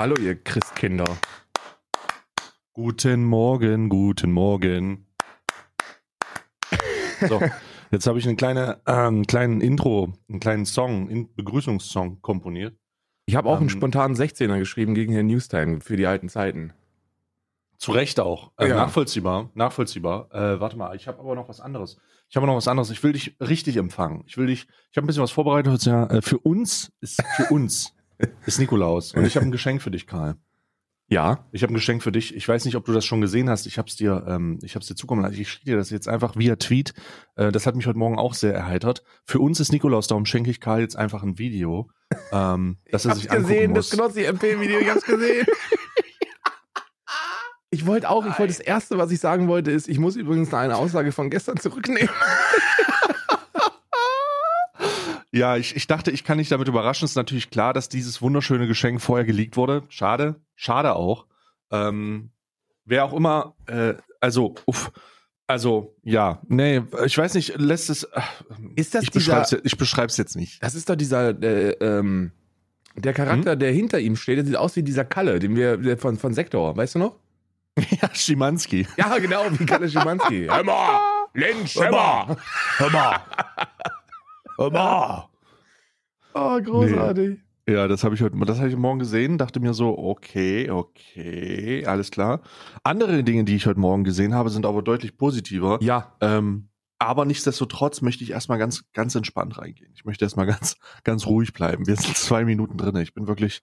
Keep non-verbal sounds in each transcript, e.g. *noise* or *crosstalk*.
Hallo, ihr Christkinder. Guten Morgen, guten Morgen. So, *laughs* jetzt habe ich eine kleine, ähm, kleinen Intro, einen kleinen Song, einen Begrüßungssong komponiert. Ich habe auch einen Ähm, spontanen 16er geschrieben gegen Herrn Newstime für die alten Zeiten. Zu Recht auch. Äh, Ja. Nachvollziehbar, nachvollziehbar. Äh, warte mal, ich habe aber noch was anderes. Ich habe noch was anderes. Ich will dich richtig empfangen. Ich will dich, ich habe ein bisschen was vorbereitet. Heute Ja, äh, für uns ist, für uns *laughs* ist Nikolaus. Und ich habe ein Geschenk für dich, Karl. Ja. Ich habe ein Geschenk für dich. Ich weiß nicht, ob du das schon gesehen hast. Ich habe es dir, ähm, ich habe es dir zukommen lassen. Ich schicke dir das jetzt einfach via Tweet. Äh, das hat mich heute Morgen auch sehr erheitert. Für uns ist Nikolaus, darum schenke ich Karl jetzt einfach ein Video, ähm, *laughs* dass er sich angucken muss. Knossi MP-Video, ich hab's gesehen. *laughs* Ich wollte auch, ich wollte das erste, was ich sagen wollte, ist, ich muss übrigens eine Aussage von gestern zurücknehmen. *laughs* Ja, ich, ich dachte, ich kann dich damit überraschen. Es ist natürlich klar, dass dieses wunderschöne Geschenk vorher geleakt wurde. Schade, schade auch. Ähm, wer auch immer, äh, also, uff, also, ja, nee, ich weiß nicht, lässt es. ach, Ist das ich dieser- beschreib's, ich beschreib's jetzt nicht. Das ist doch dieser, äh, ähm, der Charakter, der hinter ihm steht, der sieht aus wie dieser Kalle, den wir von, von Sektor, weißt du noch? *laughs* Ja, Schimanski. Ja, genau, wie Kalle Schimanski. *laughs* Hör mal, Lenz, hör *laughs* mal. Hör mal. Hör mal. Oh, großartig. Ja, das habe ich heute, das habe ich morgen gesehen, dachte mir so, okay, okay, alles klar. Andere Dinge, die ich heute Morgen gesehen habe, sind aber deutlich positiver. Ja, Ähm, aber nichtsdestotrotz möchte ich erstmal ganz, ganz entspannt reingehen. Ich möchte erstmal ganz, ganz ruhig bleiben. Wir sind zwei Minuten drin. Ich bin wirklich,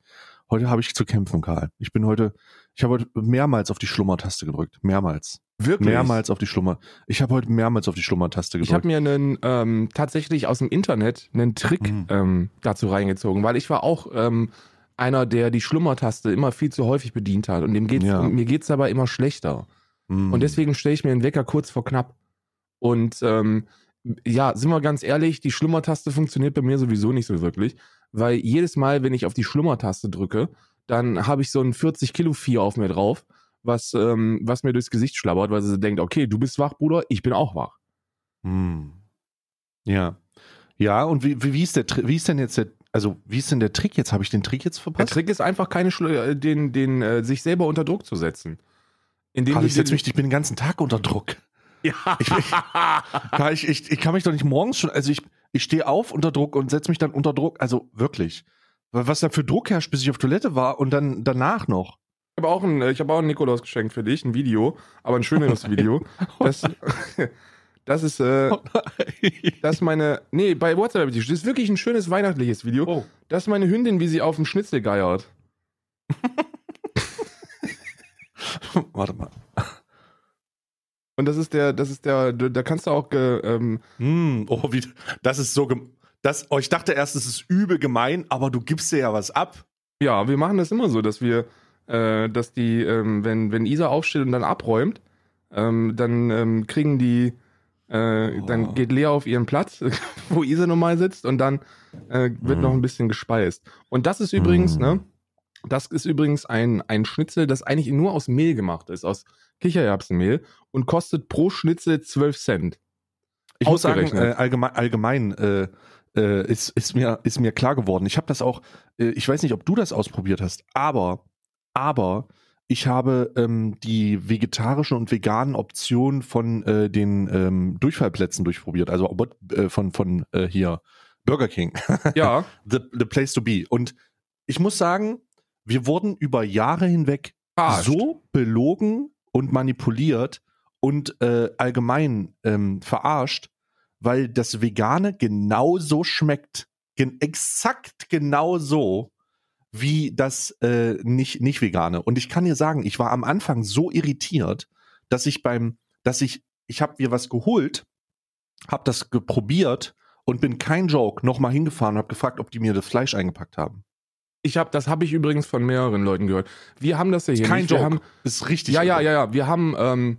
heute habe ich zu kämpfen, Karl. Ich bin heute, ich habe heute mehrmals auf die Schlummertaste gedrückt. Mehrmals. wirklich. Mehrmals auf die Schlummer. Ich habe heute mehrmals auf die Schlummertaste Ich gedrückt. habe mir einen ähm, tatsächlich aus dem Internet einen Trick Mhm. ähm, dazu reingezogen, weil ich war auch ähm, einer, der die Schlummertaste immer viel zu häufig bedient hat und dem geht's, Ja. mir geht's dabei immer schlechter. Mm. Und deswegen stelle ich mir den Wecker kurz vor knapp. Und ähm, ja, sind wir ganz ehrlich, die Schlummertaste funktioniert bei mir sowieso nicht so wirklich, weil jedes Mal, wenn ich auf die Schlummertaste drücke, dann habe ich so ein 40 Kilo Vieh auf mir drauf, was, ähm, was mir durchs Gesicht schlabbert, weil sie denkt, okay, du bist wach, Bruder, ich bin auch wach. Hm. Ja. Ja, und wie, wie, wie, ist der, wie ist denn jetzt der, also wie ist denn der Trick jetzt? Habe ich den Trick jetzt Der verpasst? Trick ist einfach, keine Schlu äh, den, den, äh, sich selber unter Druck zu setzen. Indem Karl, ich setze mich, ich bin den ganzen Tag unter Druck. Ja. Ich, *laughs* ich, ich, ich kann mich doch nicht morgens schon, also ich, ich stehe auf unter Druck und setze mich dann unter Druck, also wirklich. Was da für Druck herrscht, bis ich auf Toilette war und dann danach noch. Ich habe auch ein, äh, ich habe auch ein Nikolaus geschenkt für dich, ein Video, aber ein schöneres *laughs* Video. Das, *laughs* das ist, äh, das ist meine, nee, bei WhatsApp habe ich das ist wirklich ein schönes weihnachtliches Video. Oh. Das ist meine Hündin, wie sie auf dem Schnitzel geiert. *laughs* Warte mal. Und das ist der, das ist der, da kannst du auch, ähm, Hm, oh, wie, das ist so, das, oh, ich dachte erst, es ist übel gemein, aber du gibst dir ja was ab. ja, wir machen das immer so, dass wir, äh, dass die, ähm, wenn, wenn Isa aufsteht und dann abräumt, ähm, dann ähm, kriegen die, äh, Oh. dann geht Lea auf ihren Platz, *laughs* wo Isa normal sitzt und dann äh, wird Mhm. noch ein bisschen gespeist. Und das ist übrigens, Mhm. ne, das ist übrigens ein, ein Schnitzel, das eigentlich nur aus Mehl gemacht ist, aus Kichererbsenmehl und kostet pro Schnitzel 12 Cent. Ich muss sagen, äh, allgemein, allgemein äh, äh, ist, ist, mir, ist mir klar geworden. Ich habe das auch, äh, ich weiß nicht, ob du das ausprobiert hast, aber, aber ich habe ähm, die vegetarischen und veganen Optionen von äh, den ähm, Durchfallplätzen durchprobiert. Also äh, von, von äh, hier Burger King. Ja, *laughs* the, the place to be. Und ich muss sagen, wir wurden über Jahre hinweg verarscht. so belogen und manipuliert und äh, allgemein ähm, verarscht, weil das Vegane genauso schmeckt. Gen exakt genauso wie das äh, nicht, nicht Vegane. Und ich kann dir sagen, ich war am Anfang so irritiert, dass ich beim, dass ich, ich habe mir was geholt, habe das geprobiert und bin kein Joke nochmal hingefahren und habe gefragt, ob die mir das Fleisch eingepackt haben. Ich habe, das habe ich übrigens von mehreren Leuten gehört. Wir haben das ja hier Kein nicht. Wir Joke. haben, ist richtig. ja, ja, ja, ja. Wir haben, ähm,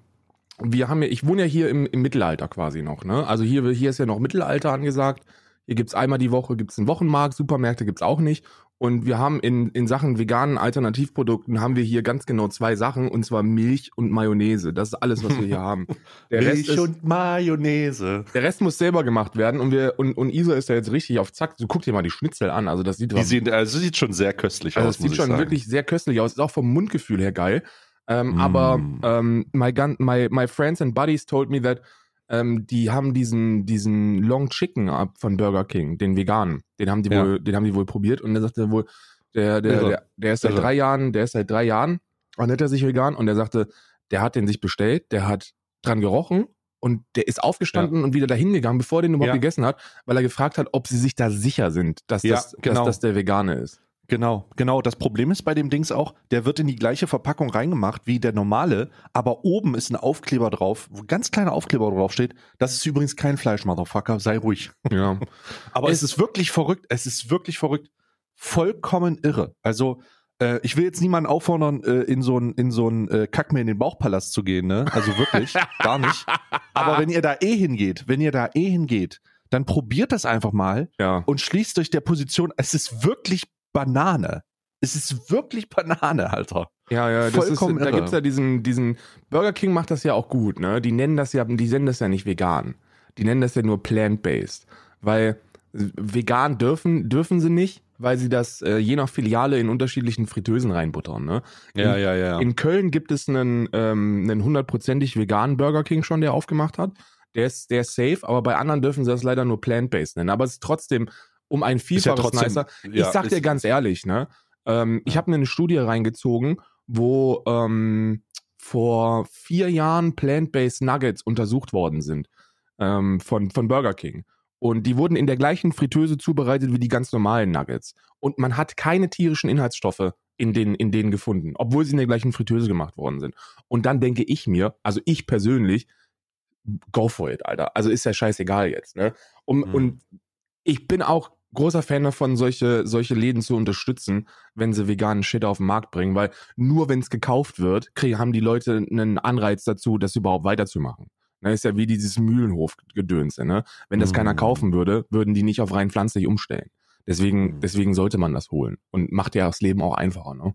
wir haben ja, ich wohne ja hier im, im Mittelalter quasi noch, ne? Also hier, hier ist ja noch Mittelalter angesagt. Hier gibt's einmal die Woche, gibt's einen Wochenmarkt, Supermärkte gibt's auch nicht. Und wir haben in, in Sachen veganen Alternativprodukten haben wir hier ganz genau zwei Sachen, und zwar Milch und Mayonnaise. Das ist alles, was wir hier haben. *laughs* Der Milch ist, und Mayonnaise. Der Rest muss selber gemacht werden und wir und, und Isa ist ja jetzt richtig auf Zack. Du guck dir mal die Schnitzel an. Also das sieht, die sehen, also sieht schon sehr köstlich also aus. Das sieht schon sagen. wirklich sehr köstlich aus. Ist auch vom Mundgefühl her geil. Ähm, mm. Aber ähm, my, gun, my, my friends and buddies told me that ähm, die haben diesen, diesen Long Chicken ab von Burger King, den veganen. Den haben die ja. wohl, den haben die wohl probiert und der sagte wohl, der, der, der, der ist seit Irre. drei Jahren, der ist seit drei Jahren, ernährt er sich vegan und der sagte, der hat den sich bestellt, der hat dran gerochen und der ist aufgestanden ja. und wieder dahin gegangen, bevor er den überhaupt ja. gegessen hat, weil er gefragt hat, ob sie sich da sicher sind, dass, das, genau. dass das der Vegane ist. Genau, genau. Das Problem ist bei dem Dings auch, der wird in die gleiche Verpackung reingemacht wie der normale, aber oben ist ein Aufkleber drauf, wo ganz kleiner Aufkleber drauf steht. Das ist übrigens kein Fleisch, Motherfucker, sei ruhig. Ja. *laughs* aber es, es ist wirklich verrückt. Es ist wirklich verrückt. Vollkommen irre. Also, äh, ich will jetzt niemanden auffordern, äh, in so ein in so ein äh, Kack mir in den Bauchpalast zu gehen, ne? Also wirklich, *laughs* gar nicht. Aber wenn ihr da eh hingeht, wenn ihr da eh hingeht, dann probiert das einfach mal ja. und schließt euch der Position. Es ist wirklich Banane. Es ist wirklich Banane, Alter. Ja, ja, das Vollkommen ist, da gibt's ja diesen, diesen, Burger King macht das ja auch gut, ne? Die nennen das ja, die nennen das ja nicht vegan. Die nennen das ja nur plant-based. Weil vegan dürfen, dürfen sie nicht, weil sie das äh, je nach Filiale in unterschiedlichen Fritteusen reinbuttern, ne? In, ja, ja, ja. In Köln gibt es einen, ähm, einen hundertprozentig veganen Burger King schon, der aufgemacht hat. Der ist, der ist safe, aber bei anderen dürfen sie das leider nur plant-based nennen. Aber es ist trotzdem um ein Vielfaches ja trotzdem, nicer. Ich ja, sag dir ganz ehrlich, ne? Ähm, ich habe mir eine Studie reingezogen, wo ähm, vor vier Jahren Plant-Based Nuggets untersucht worden sind ähm, von, von Burger King. Und die wurden in der gleichen Fritteuse zubereitet wie die ganz normalen Nuggets. Und man hat keine tierischen Inhaltsstoffe in, den, in denen gefunden, obwohl sie in der gleichen Fritteuse gemacht worden sind. Und dann denke ich mir, also ich persönlich, go for it, Alter. Also ist ja scheißegal jetzt, ne? Um, mhm. Und ich bin auch großer Fan davon, solche, solche Läden zu unterstützen, wenn sie veganen Shit auf den Markt bringen, weil nur wenn es gekauft wird, kriegen, haben die Leute einen Anreiz dazu, das überhaupt weiterzumachen. Das ne, ist ja wie dieses Mühlenhof-Gedönse, ne? Wenn das mm. keiner kaufen würde, würden die nicht auf rein pflanzlich umstellen. Deswegen, mm. deswegen sollte man das holen. Und macht ja das Leben auch einfacher, ne?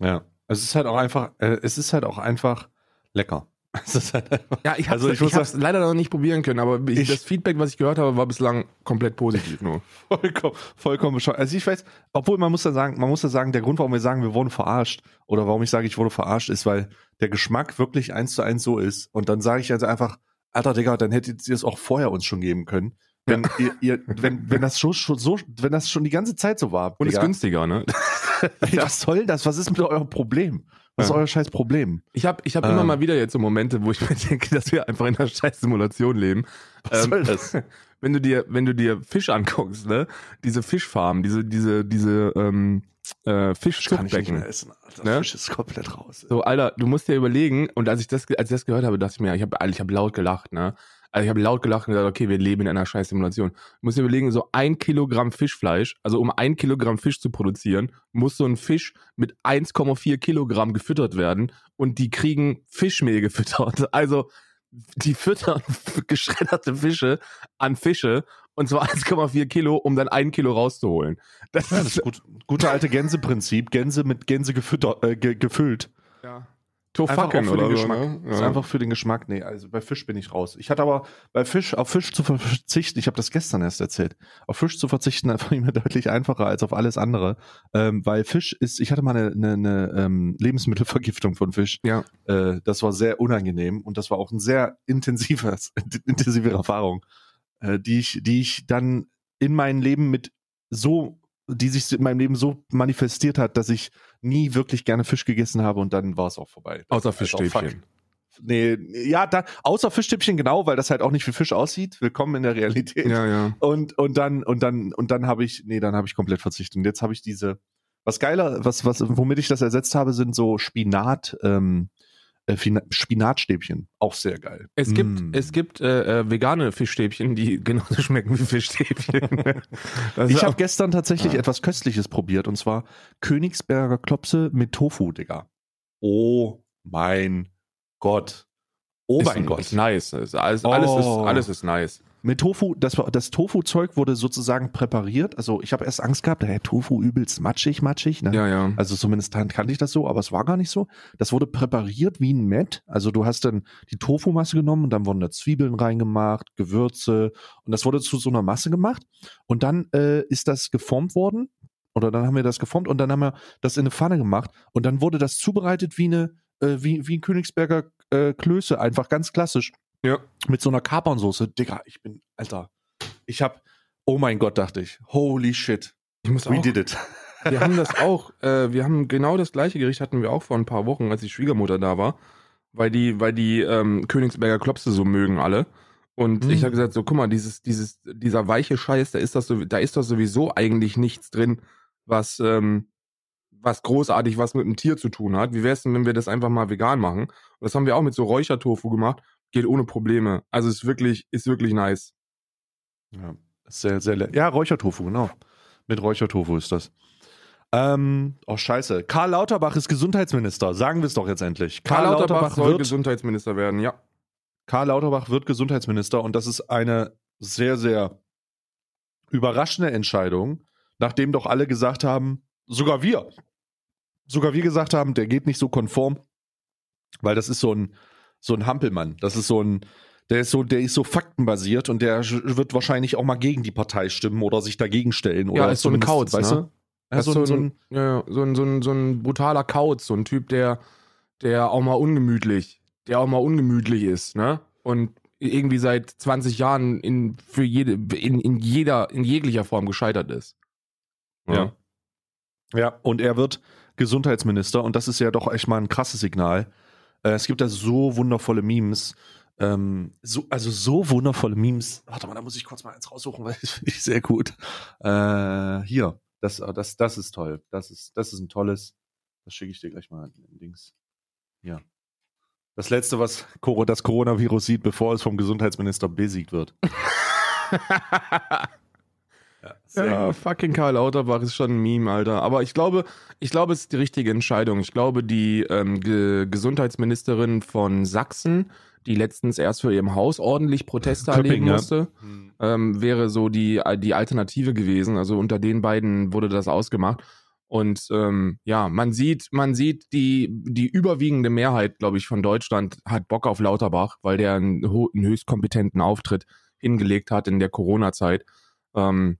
Ja. Es ist halt auch einfach, äh, es ist halt auch einfach lecker. Halt ja, ich habe also es leider noch nicht probieren können, aber ich, das Feedback, was ich gehört habe, war bislang komplett positiv nur. *laughs* vollkommen, vollkommen bescheuert. Also ich weiß, obwohl man muss da sagen, man muss da sagen, der Grund, warum wir sagen, wir wurden verarscht oder warum ich sage, ich wurde verarscht, ist, weil der Geschmack wirklich eins zu eins so ist. Und dann sage ich also einfach, alter Digga, dann hättet ihr es auch vorher uns schon geben können. Wenn ihr, ihr, wenn, wenn das schon, schon so, wenn das schon die ganze Zeit so war. Und Digga. ist günstiger, ne? *laughs* was soll das? Was ist mit eurem Problem? Was ist euer scheiß Problem? Ich habe ich hab ähm. immer mal wieder jetzt so Momente, wo ich *laughs* mir denke, dass wir einfach in einer scheiß Simulation leben. Was ähm, soll das? *laughs* Wenn du dir, wenn du dir Fisch anguckst, ne? Diese Fischfarmen, diese, diese, diese ähm, äh, Fischzuchtbecken. Ne? Fisch ist komplett raus. So, Alter, du musst dir überlegen, und als ich das, als ich das gehört habe, dachte ich mir, ich habe ich hab laut gelacht, ne? Also ich habe laut gelacht und gesagt, okay, wir leben in einer scheiß Simulation. Du musst dir überlegen, so ein Kilogramm Fischfleisch, also um ein Kilogramm Fisch zu produzieren, muss so ein Fisch mit 1,4 Kilogramm gefüttert werden und die kriegen Fischmehl gefüttert. *laughs* Also die füttern *laughs* geschredderte Fische an Fische und zwar 1,4 Kilo, um dann ein Kilo rauszuholen. Das, ja, das ist gut, gute alte Gänseprinzip. Gänse mit Gänse gefüttert, äh, ge gefüllt. Ja. Tofaken oder so, Geschmack. Ne? Ja. Ist einfach für den Geschmack. Nee, also bei Fisch bin ich raus. Ich hatte aber bei Fisch, auf Fisch zu verzichten, ich habe das gestern erst erzählt, auf Fisch zu verzichten *laughs* einfach immer deutlich einfacher als auf alles andere. Ähm, weil Fisch ist, ich hatte mal eine, eine, eine ähm, Lebensmittelvergiftung von Fisch. Ja. Äh, das war sehr unangenehm und das war auch ein sehr intensives, *laughs* intensive Erfahrung, äh, die ich, die ich dann in mein Leben mit so die sich in meinem Leben so manifestiert hat, dass ich nie wirklich gerne Fisch gegessen habe und dann war es auch vorbei. Außer Fischstäbchen. Nee, ja, da, außer Fischstäbchen genau, weil das halt auch nicht wie Fisch aussieht. Willkommen in der Realität. Ja, ja. Und, und dann, und dann, und dann habe ich, nee, dann habe ich komplett verzichtet. Und jetzt habe ich diese, was geiler, was, was, womit ich das ersetzt habe, sind so Spinat, ähm, äh, Spinatstäbchen, auch sehr geil. Es gibt, mm. es gibt äh, äh, vegane Fischstäbchen, die *laughs* genauso schmecken wie Fischstäbchen. *laughs* ich habe gestern tatsächlich ja. etwas Köstliches probiert und zwar Königsberger Klopse mit Tofu, Digga. Oh mein Gott. Oh ist mein Gott. Ist nice. Ist alles, alles, ist, oh. alles ist nice. Mit Tofu, das, war- das Tofu-Zeug wurde sozusagen präpariert. Also ich habe erst Angst gehabt, der Tofu übelst matschig, matschig. Ne? Ja, ja. Also zumindest kan- kannte ich das so, aber es war gar nicht so. Das wurde präpariert wie ein Met. Also du hast dann die Tofu-Masse genommen und dann wurden da Zwiebeln reingemacht, Gewürze und das wurde zu so einer Masse gemacht. Und dann äh, ist das geformt worden oder dann haben wir das geformt und dann haben wir das in eine Pfanne gemacht und dann wurde das zubereitet wie eine äh, wie, wie ein Königsberger äh, Klöße, einfach ganz klassisch Ja. mit so einer Kapernsoße. Digga, ich bin, Alter, ich hab, oh mein Gott, dachte ich, holy shit, Ich muss we auch, did it. *laughs* wir haben das auch, äh, wir haben genau das gleiche Gericht hatten wir auch vor ein paar Wochen, als die Schwiegermutter da war, weil die, weil die ähm, Königsberger Klopse so mögen alle. Und Mm. ich habe gesagt, so, guck mal, dieses, dieses, dieser weiche Scheiß, da ist das so, da ist doch sowieso eigentlich nichts drin, was, ähm, was großartig was mit dem Tier zu tun hat. Wie wär's denn, wenn wir das einfach mal vegan machen? Und das haben wir auch mit so Räuchertofu gemacht. Geht ohne Probleme. Also ist wirklich, ist wirklich nice. Ja, sehr, sehr lecker. Ja, Räuchertofu, genau. Mit Räuchertofu ist das. Ähm, oh scheiße. Karl Lauterbach ist Gesundheitsminister. Sagen wir es doch jetzt endlich. Karl Lauterbach soll wird, Gesundheitsminister werden, ja. Karl Lauterbach wird Gesundheitsminister und das ist eine sehr, sehr überraschende Entscheidung, nachdem doch alle gesagt haben, sogar wir, sogar wir gesagt haben, der geht nicht so konform, weil das ist so ein, so ein Hampelmann. Das ist so ein, der ist so, der ist so faktenbasiert und der wird wahrscheinlich auch mal gegen die Partei stimmen oder sich dagegen stellen. Ja, oder ist so ein Kauz, weißt ne? du? Ja, so, ist ein, so ein, ja, ja, so, ein, so, ein, so ein brutaler Kauz, so ein Typ, der, der auch mal ungemütlich, der auch mal ungemütlich ist, ne? Und irgendwie seit 20 Jahren in, für jede, in, in jeder, in jeglicher Form gescheitert ist. Ja. Ja, und er wird Gesundheitsminister und das ist ja doch echt mal ein krasses Signal. Äh, es gibt da so wundervolle Memes. Ähm, so, also so wundervolle Memes. Warte mal, da muss ich kurz mal eins raussuchen, *laughs* weil das finde ich sehr gut. Äh, hier, das, das, das ist toll. Das ist, das ist ein tolles. Das schicke ich dir gleich mal in Dings. Hier. Das letzte, was das Coronavirus sieht, bevor es vom Gesundheitsminister besiegt wird. *laughs* Ja, Ja, fucking Karl Lauterbach ist schon ein Meme, Alter. Aber ich glaube, ich glaube, es ist die richtige Entscheidung. Ich glaube, die ähm, Ge Gesundheitsministerin von Sachsen, die letztens erst für ihrem Haus ordentlich Proteste Köpping, erleben ja. musste, Hm. ähm, wäre so die, die Alternative gewesen. Also unter den beiden wurde das ausgemacht. Und ähm, ja, man sieht, man sieht, die, die überwiegende Mehrheit, glaube ich, von Deutschland hat Bock auf Lauterbach, weil der einen, ho- einen höchst kompetenten Auftritt hingelegt hat in der Corona-Zeit. Ähm,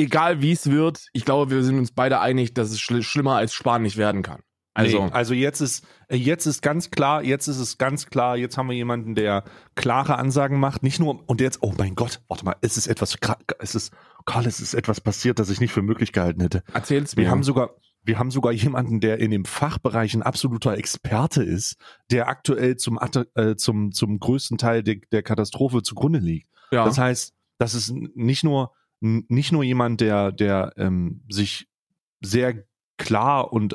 egal wie es wird, ich glaube, wir sind uns beide einig, dass es schl schlimmer als Spahn nicht werden kann. Also, nee, also jetzt ist äh, jetzt ist ganz klar, jetzt ist es ganz klar, jetzt haben wir jemanden, der klare Ansagen macht, nicht nur und jetzt oh mein Gott, warte mal, es ist etwas es ist Karl, es ist etwas passiert, das ich nicht für möglich gehalten hätte. erzähl's Wir mir. haben sogar wir haben sogar jemanden, der in dem Fachbereich ein absoluter Experte ist, der aktuell zum äh, zum zum größten Teil der, der Katastrophe zugrunde liegt. ja. Das heißt, das ist nicht nur nicht nur jemand, der der ähm, sich sehr klar und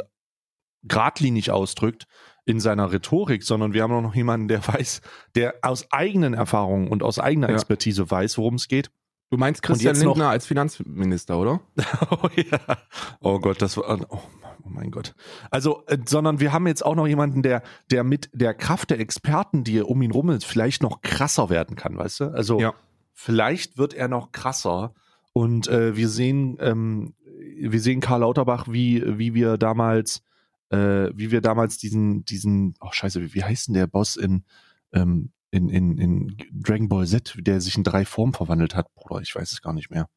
geradlinig ausdrückt in seiner Rhetorik, sondern wir haben auch noch jemanden, der *laughs* weiß, der aus eigenen Erfahrungen und aus eigener Ja. Expertise weiß, worum es geht. du meinst Christian Lindner als Finanzminister, oder? *laughs* oh ja. Oh Gott, das war oh, oh mein Gott. Also, äh, sondern wir haben jetzt auch noch jemanden, der der mit der Kraft der Experten, die um ihn rum ist, vielleicht noch krasser werden kann, weißt du? Also Ja. vielleicht wird er noch krasser und äh, wir sehen ähm, wir sehen Karl Lauterbach, wie wie wir damals äh, wie wir damals diesen diesen oh Scheiße, wie, wie heißt denn der Boss in ähm, in, in, in Dragon Ball Z, der sich in drei Formen verwandelt hat, Bruder, ich weiß es gar nicht mehr.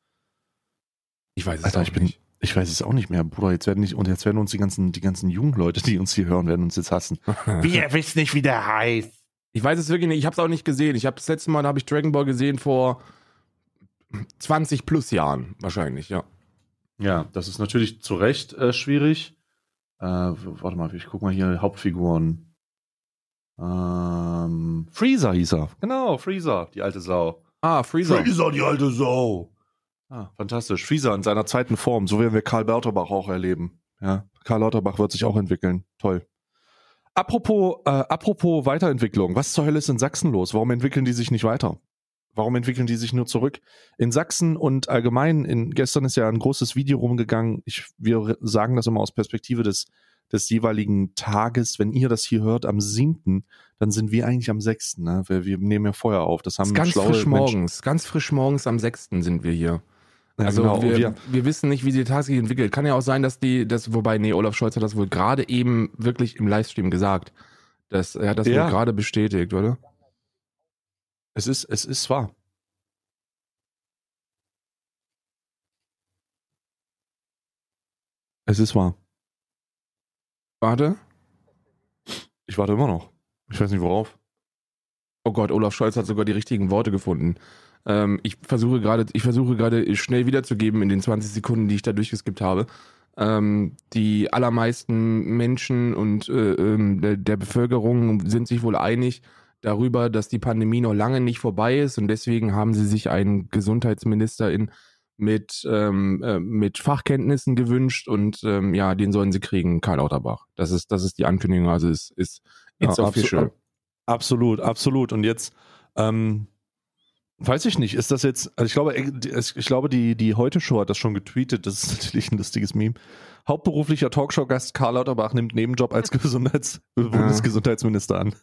Ich weiß es Alter, auch ich bin, nicht. ich weiß es auch nicht mehr, Bruder. Jetzt werden nicht, und jetzt werden uns die ganzen, die ganzen jungen Leute, die uns hier hören, werden uns jetzt hassen. *laughs* ihr wisst nicht, wie der heißt. Ich weiß es wirklich nicht. Ich habe es auch nicht gesehen. Ich habe das letzte Mal, da habe ich Dragon Ball gesehen vor 20 plus Jahren wahrscheinlich, ja. Ja, das ist natürlich zu Recht äh, schwierig. Äh, warte mal, ich guck mal hier Hauptfiguren. Ähm, Freezer hieß er. Genau, Freezer, die alte Sau. Ah, Freezer. Freezer, die alte Sau. Ah, fantastisch. Freezer in seiner zweiten Form. So werden wir Karl Lauterbach auch erleben. Ja, Karl Lauterbach wird sich auch entwickeln. Toll. Apropos, äh, apropos Weiterentwicklung. Was zur Hölle ist in Sachsen los? Warum entwickeln die sich nicht weiter? Warum entwickeln die sich nur zurück? In Sachsen und allgemein, in, gestern ist ja ein großes Video rumgegangen. Ich, wir sagen das immer aus Perspektive des, des jeweiligen Tages, wenn ihr das hier hört, am 7., dann sind wir eigentlich am 6. Ne? Wir, wir nehmen ja vorher auf. Das haben ganz frisch Menschen- morgens, ganz frisch morgens am 6. sind wir hier. Ja, also genau. wir, wir, wir wissen nicht, wie sich der Tag sich entwickelt. Kann ja auch sein, dass die, das, wobei, nee, Olaf Scholz hat das wohl gerade eben wirklich im Livestream gesagt. Das, er hat das Ja. wohl gerade bestätigt, oder? Es, ist, es ist wahr. Es ist wahr. Warte. Ich warte immer noch. Ich weiß nicht worauf. Oh Gott, Olaf Scholz hat sogar die richtigen Worte gefunden. Ähm, ich versuche gerade, ich versuche gerade schnell wiederzugeben in den 20 Sekunden, die ich da durchgeskippt habe. Ähm, die allermeisten Menschen und äh, ähm, der, der Bevölkerung sind sich wohl einig darüber, dass die Pandemie noch lange nicht vorbei ist und deswegen haben sie sich einen Gesundheitsministerin mit, ähm, äh, mit Fachkenntnissen gewünscht und ähm, ja, den sollen sie kriegen, Karl Lauterbach. Das ist, das ist die Ankündigung, also es ist it's Ja, official. abso- Absolut, absolut. Und jetzt, ähm, weiß ich nicht, ist das jetzt, also ich glaube, äh, ich glaube, die, die Heute-Show hat das schon getweetet, das ist *laughs* natürlich ein lustiges Meme. Hauptberuflicher Talkshow-Gast Karl Lauterbach nimmt Nebenjob als *laughs* Gesundheits Bundesgesundheitsminister an.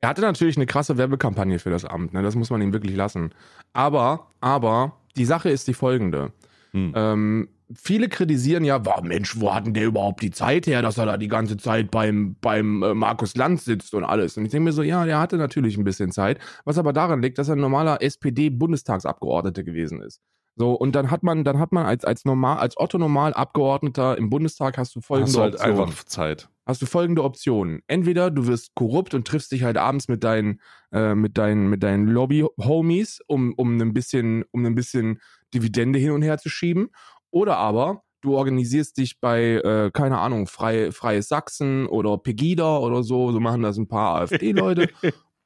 Er hatte natürlich eine krasse Werbekampagne für das Amt, ne? das muss man ihm wirklich lassen. Aber, aber, die Sache ist die folgende. Hm. Ähm, viele kritisieren ja, wow, Mensch, wo hat denn der überhaupt die Zeit her, dass er da die ganze Zeit beim, beim äh, Markus Lanz sitzt und alles. Und ich denke mir so, ja, der hatte natürlich ein bisschen Zeit, was aber daran liegt, dass er ein normaler SPD-Bundestagsabgeordneter gewesen ist. So, und dann hat man, dann hat man als, als normal, als Otto Normal Abgeordneter im Bundestag hast du folgende Hast du halt Optionen einfach Zeit. hast du folgende Optionen. Entweder du wirst korrupt und triffst dich halt abends mit deinen, äh, mit deinen, mit deinen Lobby-Homies, um, um ein bisschen, um ein bisschen Dividende hin und her zu schieben. Oder aber du organisierst dich bei, äh, keine Ahnung, Frei, Freies Sachsen oder Pegida oder so, so machen das ein paar *laughs* AfD-Leute.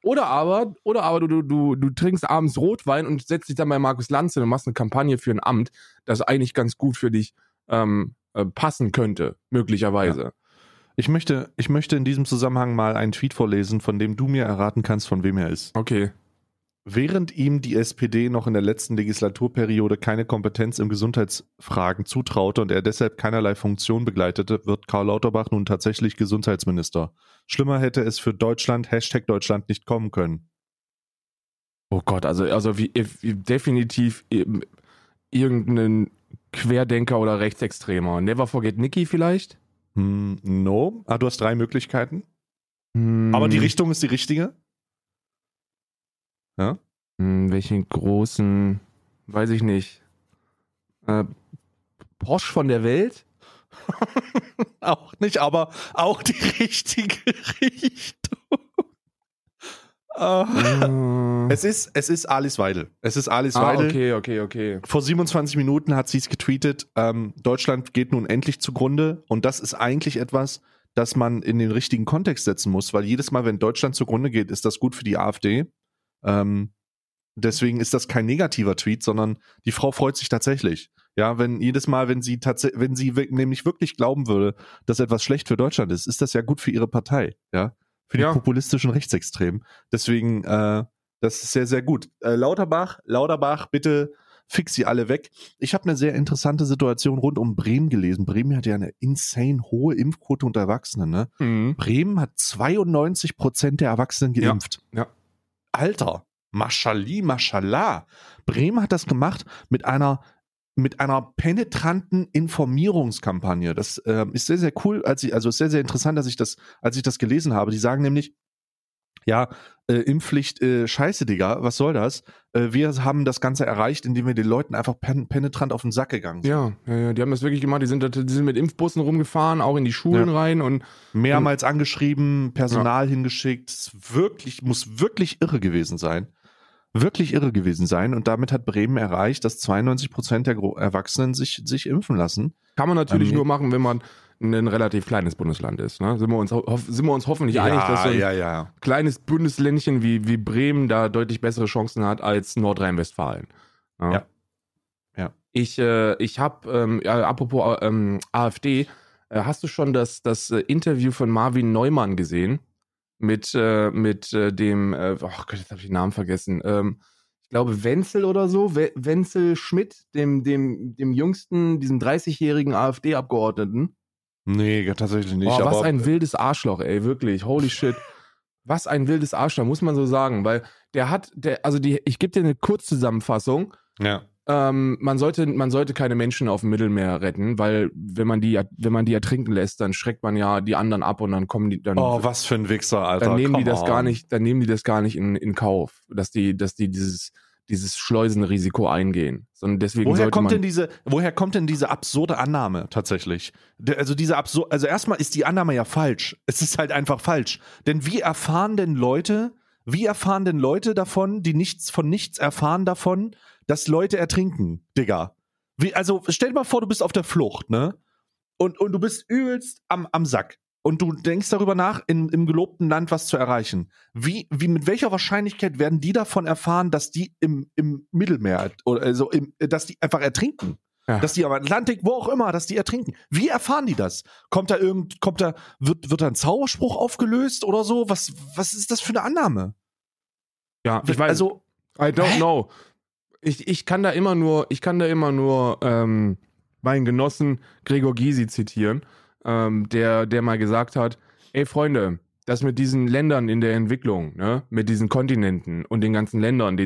Oder aber, oder aber du, du, du, du trinkst abends Rotwein und setzt dich dann bei Markus Lanz hin und machst eine Kampagne für ein Amt, das eigentlich ganz gut für dich ähm, äh, passen könnte, möglicherweise. Ich möchte, ich möchte in diesem Zusammenhang mal einen Tweet vorlesen, von dem du mir erraten kannst, von wem er ist. Okay. Während ihm die SPD noch in der letzten Legislaturperiode keine Kompetenz im Gesundheitsfragen zutraute und er deshalb keinerlei Funktion begleitete, wird Karl Lauterbach nun tatsächlich Gesundheitsminister. Schlimmer hätte es für Deutschland, Hashtag Deutschland, nicht kommen können. Oh Gott, also, also wie, wie definitiv eben irgendein Querdenker oder Rechtsextremer. Never forget Nicky vielleicht? Hm, no. Ah, du hast drei Möglichkeiten. Hm, Aber die Richtung ist die richtige. Ja? Hm, welchen großen, weiß ich nicht. Äh, Porsche von der Welt? *laughs* Auch nicht, aber auch die *laughs* richtige Richtung. Äh, Es ist, es ist Alice Weidel. Es ist Alice ah, Weidel. okay, okay, okay. Vor 27 Minuten hat sie es getweetet, ähm, Deutschland geht nun endlich zugrunde und das ist eigentlich etwas, das man in den richtigen Kontext setzen muss, weil jedes Mal, wenn Deutschland zugrunde geht, ist das gut für die AfD. Ähm, deswegen ist das kein negativer Tweet, sondern die Frau freut sich tatsächlich. Ja, wenn jedes Mal, wenn sie tatsächlich, wenn sie nämlich wirklich glauben würde, dass etwas schlecht für Deutschland ist, ist das ja gut für ihre Partei, ja, für die Ja. populistischen Rechtsextremen. Deswegen, äh, das ist sehr, sehr gut. Äh, Lauterbach, Lauterbach, bitte fix sie alle weg. Ich habe eine sehr interessante Situation rund um Bremen gelesen. Bremen hat ja eine insane hohe Impfquote unter Erwachsenen. Ne? Mhm. Bremen hat 92 Prozent der Erwachsenen Ja, geimpft. ja. Alter, Maschali, Maschallah. Bremen hat das gemacht mit einer mit einer penetranten Informierungskampagne. Das ähm, ist sehr, sehr cool, als ich, also sehr, sehr interessant, dass ich das, als ich das gelesen habe. Die sagen nämlich, ja, äh, Impfpflicht, äh, scheiße, Digga, was soll das? Äh, wir haben das Ganze erreicht, indem wir den Leuten einfach pen penetrant auf den Sack gegangen sind. Ja, ja, ja, die haben das wirklich gemacht. Die sind, die sind mit Impfbussen rumgefahren, auch in die Schulen Ja. rein und Mehrmals angeschrieben, Personal hingeschickt. Es ist wirklich, muss wirklich irre gewesen sein. Wirklich irre gewesen sein. Und damit hat Bremen erreicht, dass 92 Prozent der Erwachsenen sich, sich impfen lassen. Kann man natürlich Ähm, nur machen, wenn man ein relativ kleines Bundesland ist. Ne? Sind, wir uns, sind wir uns hoffentlich einig, dass so ein ja, ja. kleines Bundesländchen wie, wie Bremen da deutlich bessere Chancen hat als Nordrhein-Westfalen. Ja. Ja. Ich, äh, ich habe, ähm, ja, apropos ähm, AfD, äh, hast du schon das, das äh, Interview von Marvin Neumann gesehen? Mit, äh, mit äh, dem, äh, oh Gott, jetzt habe ich den Namen vergessen. Ähm, ich glaube, Wenzel oder so, We Wenzel Schmidt, dem, dem, dem jüngsten, diesem 30-jährigen AfD-Abgeordneten. Nee, tatsächlich nicht. Boah, was ein wildes Arschloch, ey, wirklich. Holy shit. Was ein wildes Arschloch, muss man so sagen, weil der hat, der, also die, ich gebe dir eine Kurzzusammenfassung. ja. Ähm, man sollte, man sollte keine Menschen auf dem Mittelmeer retten, weil wenn man die, wenn man die ertrinken lässt, dann schreckt man ja die anderen ab und dann kommen die, dann, Oh, was für ein Wichser, Alter. dann nehmen die Come das on. gar nicht, dann nehmen die das gar nicht in, in Kauf, dass die, dass die dieses, dieses Schleusenrisiko eingehen. Sondern deswegen Woher kommt denn diese, woher kommt denn diese absurde Annahme tatsächlich? Also diese absur also erstmal ist die Annahme ja falsch. Es ist halt einfach falsch. Denn wie erfahren denn Leute, wie erfahren denn Leute davon, die nichts von nichts erfahren davon, dass Leute ertrinken, Digga? Wie, also stell dir mal vor, du bist auf der Flucht, ne? Und, und du bist übelst am, am Sack. Und du denkst darüber nach, in, im gelobten Land was zu erreichen. Wie, wie, mit welcher Wahrscheinlichkeit werden die davon erfahren, dass die im, im Mittelmeer, oder also im, dass die einfach ertrinken? Ja. Dass die am Atlantik, wo auch immer, dass die ertrinken. Wie erfahren die das? Kommt da irgend, kommt da, wird, wird da ein Zauberspruch aufgelöst oder so? Was, was ist das für eine Annahme? ja, ich weiß, also, I don't Hä? know. Ich, ich kann da immer nur, ich kann da immer nur ähm, meinen Genossen Gregor Gysi zitieren, ähm, der, der mal gesagt hat, ey Freunde, das mit diesen Ländern in der Entwicklung, ne, mit diesen Kontinenten und den ganzen Ländern,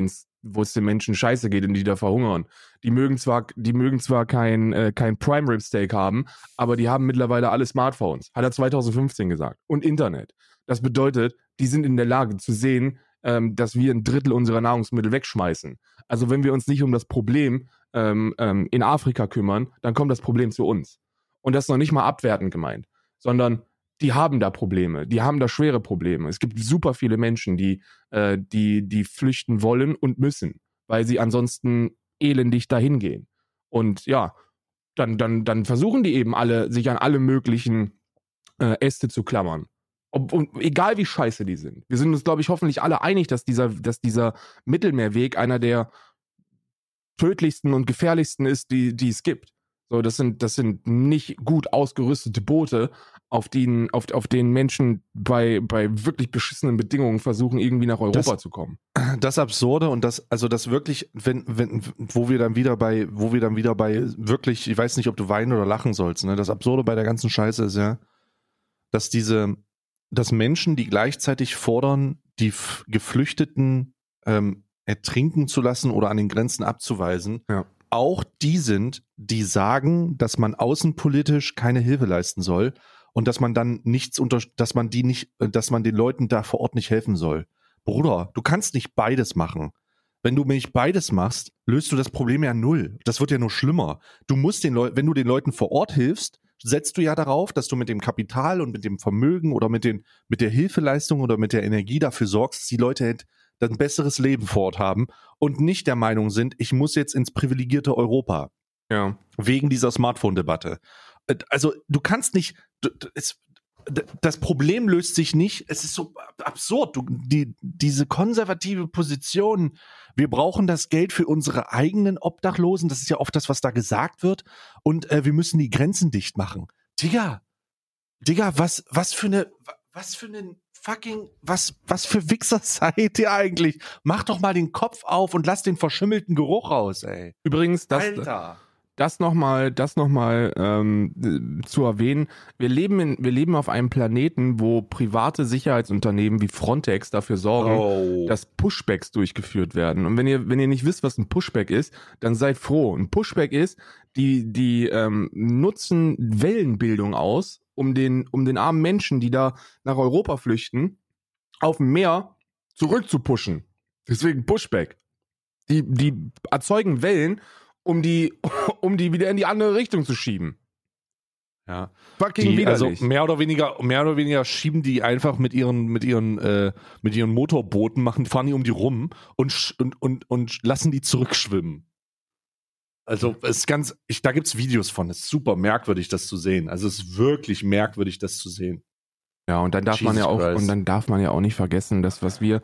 wo es den Menschen scheiße geht und die da verhungern, die mögen zwar, die mögen zwar kein, äh, kein Prime Rib Steak haben, aber die haben mittlerweile alle Smartphones, hat er 2015 gesagt, und Internet. Das bedeutet, die sind in der Lage zu sehen, ähm, dass wir ein Drittel unserer Nahrungsmittel wegschmeißen. Also wenn wir uns nicht um das Problem ähm, ähm, in Afrika kümmern, dann kommt das Problem zu uns. Und das ist noch nicht mal abwertend gemeint, sondern die haben da Probleme, die haben da schwere Probleme. Es gibt super viele Menschen, die, äh, die, die flüchten wollen und müssen, weil sie ansonsten elendig dahin gehen. Und ja, dann, dann, dann versuchen die eben alle, sich an alle möglichen äh, Äste zu klammern. Ob, und egal wie scheiße die sind. Wir sind uns, glaube ich, hoffentlich alle einig, dass dieser, dass dieser Mittelmeerweg einer der tödlichsten und gefährlichsten ist, die, die es gibt. So, das sind, das sind nicht gut ausgerüstete Boote, auf denen, auf, auf denen Menschen bei, bei wirklich beschissenen Bedingungen versuchen, irgendwie nach Europa Das- zu kommen. das Absurde und das, also das wirklich, wenn, wenn, wo wir dann wieder bei, wo wir dann wieder bei wirklich, ich weiß nicht, ob du weinen oder lachen sollst, ne? Das Absurde bei der ganzen Scheiße ist ja, dass diese, dass Menschen, die gleichzeitig fordern, die Geflüchteten ähm, ertrinken zu lassen oder an den Grenzen abzuweisen, Ja. Auch die sind, die sagen, dass man außenpolitisch keine Hilfe leisten soll und dass man dann nichts unter, dass man die nicht, äh, dass man den Leuten da vor Ort nicht helfen soll. Bruder, du kannst nicht beides machen. Wenn du nicht beides machst, löst du das Problem ja null. Das wird ja nur schlimmer. Du musst den Leuten, wenn du den Leuten vor Ort hilfst, setzt du ja darauf, dass du mit dem Kapital und mit dem Vermögen oder mit den, mit der Hilfeleistung oder mit der Energie dafür sorgst, dass die Leute halt ein besseres Leben vor Ort haben und nicht der Meinung sind, ich muss jetzt ins privilegierte Europa Ja. wegen dieser Smartphone-Debatte. Äh, Also du kannst nicht, es, das Problem löst sich nicht. Es ist so absurd. Du, die, diese konservative Position, wir brauchen das Geld für unsere eigenen Obdachlosen. Das ist ja oft das, was da gesagt wird. Und äh, wir müssen die Grenzen dicht machen. Digga, Digga, was, was für eine, was für einen fucking, was, was für Wichser *laughs* seid ihr eigentlich? Mach doch mal den Kopf auf und lass den verschimmelten Geruch raus, ey. Übrigens, das, Alter. das nochmal, das noch mal, ähm, äh, zu erwähnen. Wir leben, in, wir leben auf einem Planeten, wo private Sicherheitsunternehmen wie Frontex dafür sorgen, Oh. dass Pushbacks durchgeführt werden. Und wenn ihr, wenn ihr nicht wisst, was ein Pushback ist, dann seid froh. Ein Pushback ist, die, die ähm, nutzen Wellenbildung aus, um den, um den armen Menschen, die da nach Europa flüchten, auf dem Meer zurückzupushen. Deswegen Pushback. Die, die erzeugen Wellen, um die, *laughs* um die wieder in die andere Richtung zu schieben. ja. Fucking Die, also widerlich. mehr oder weniger, mehr oder weniger schieben die einfach mit ihren, mit ihren, äh, mit ihren Motorbooten, machen, fahren die um die rum und, und, und, und lassen die zurückschwimmen. Also es ist ganz, ich, da gibt's Videos von. Es ist super merkwürdig, das zu sehen. Also es ist wirklich merkwürdig, das zu sehen. Ja, und dann darf man ja Jesus auch, Christ. und dann darf man ja auch nicht vergessen, dass was wir,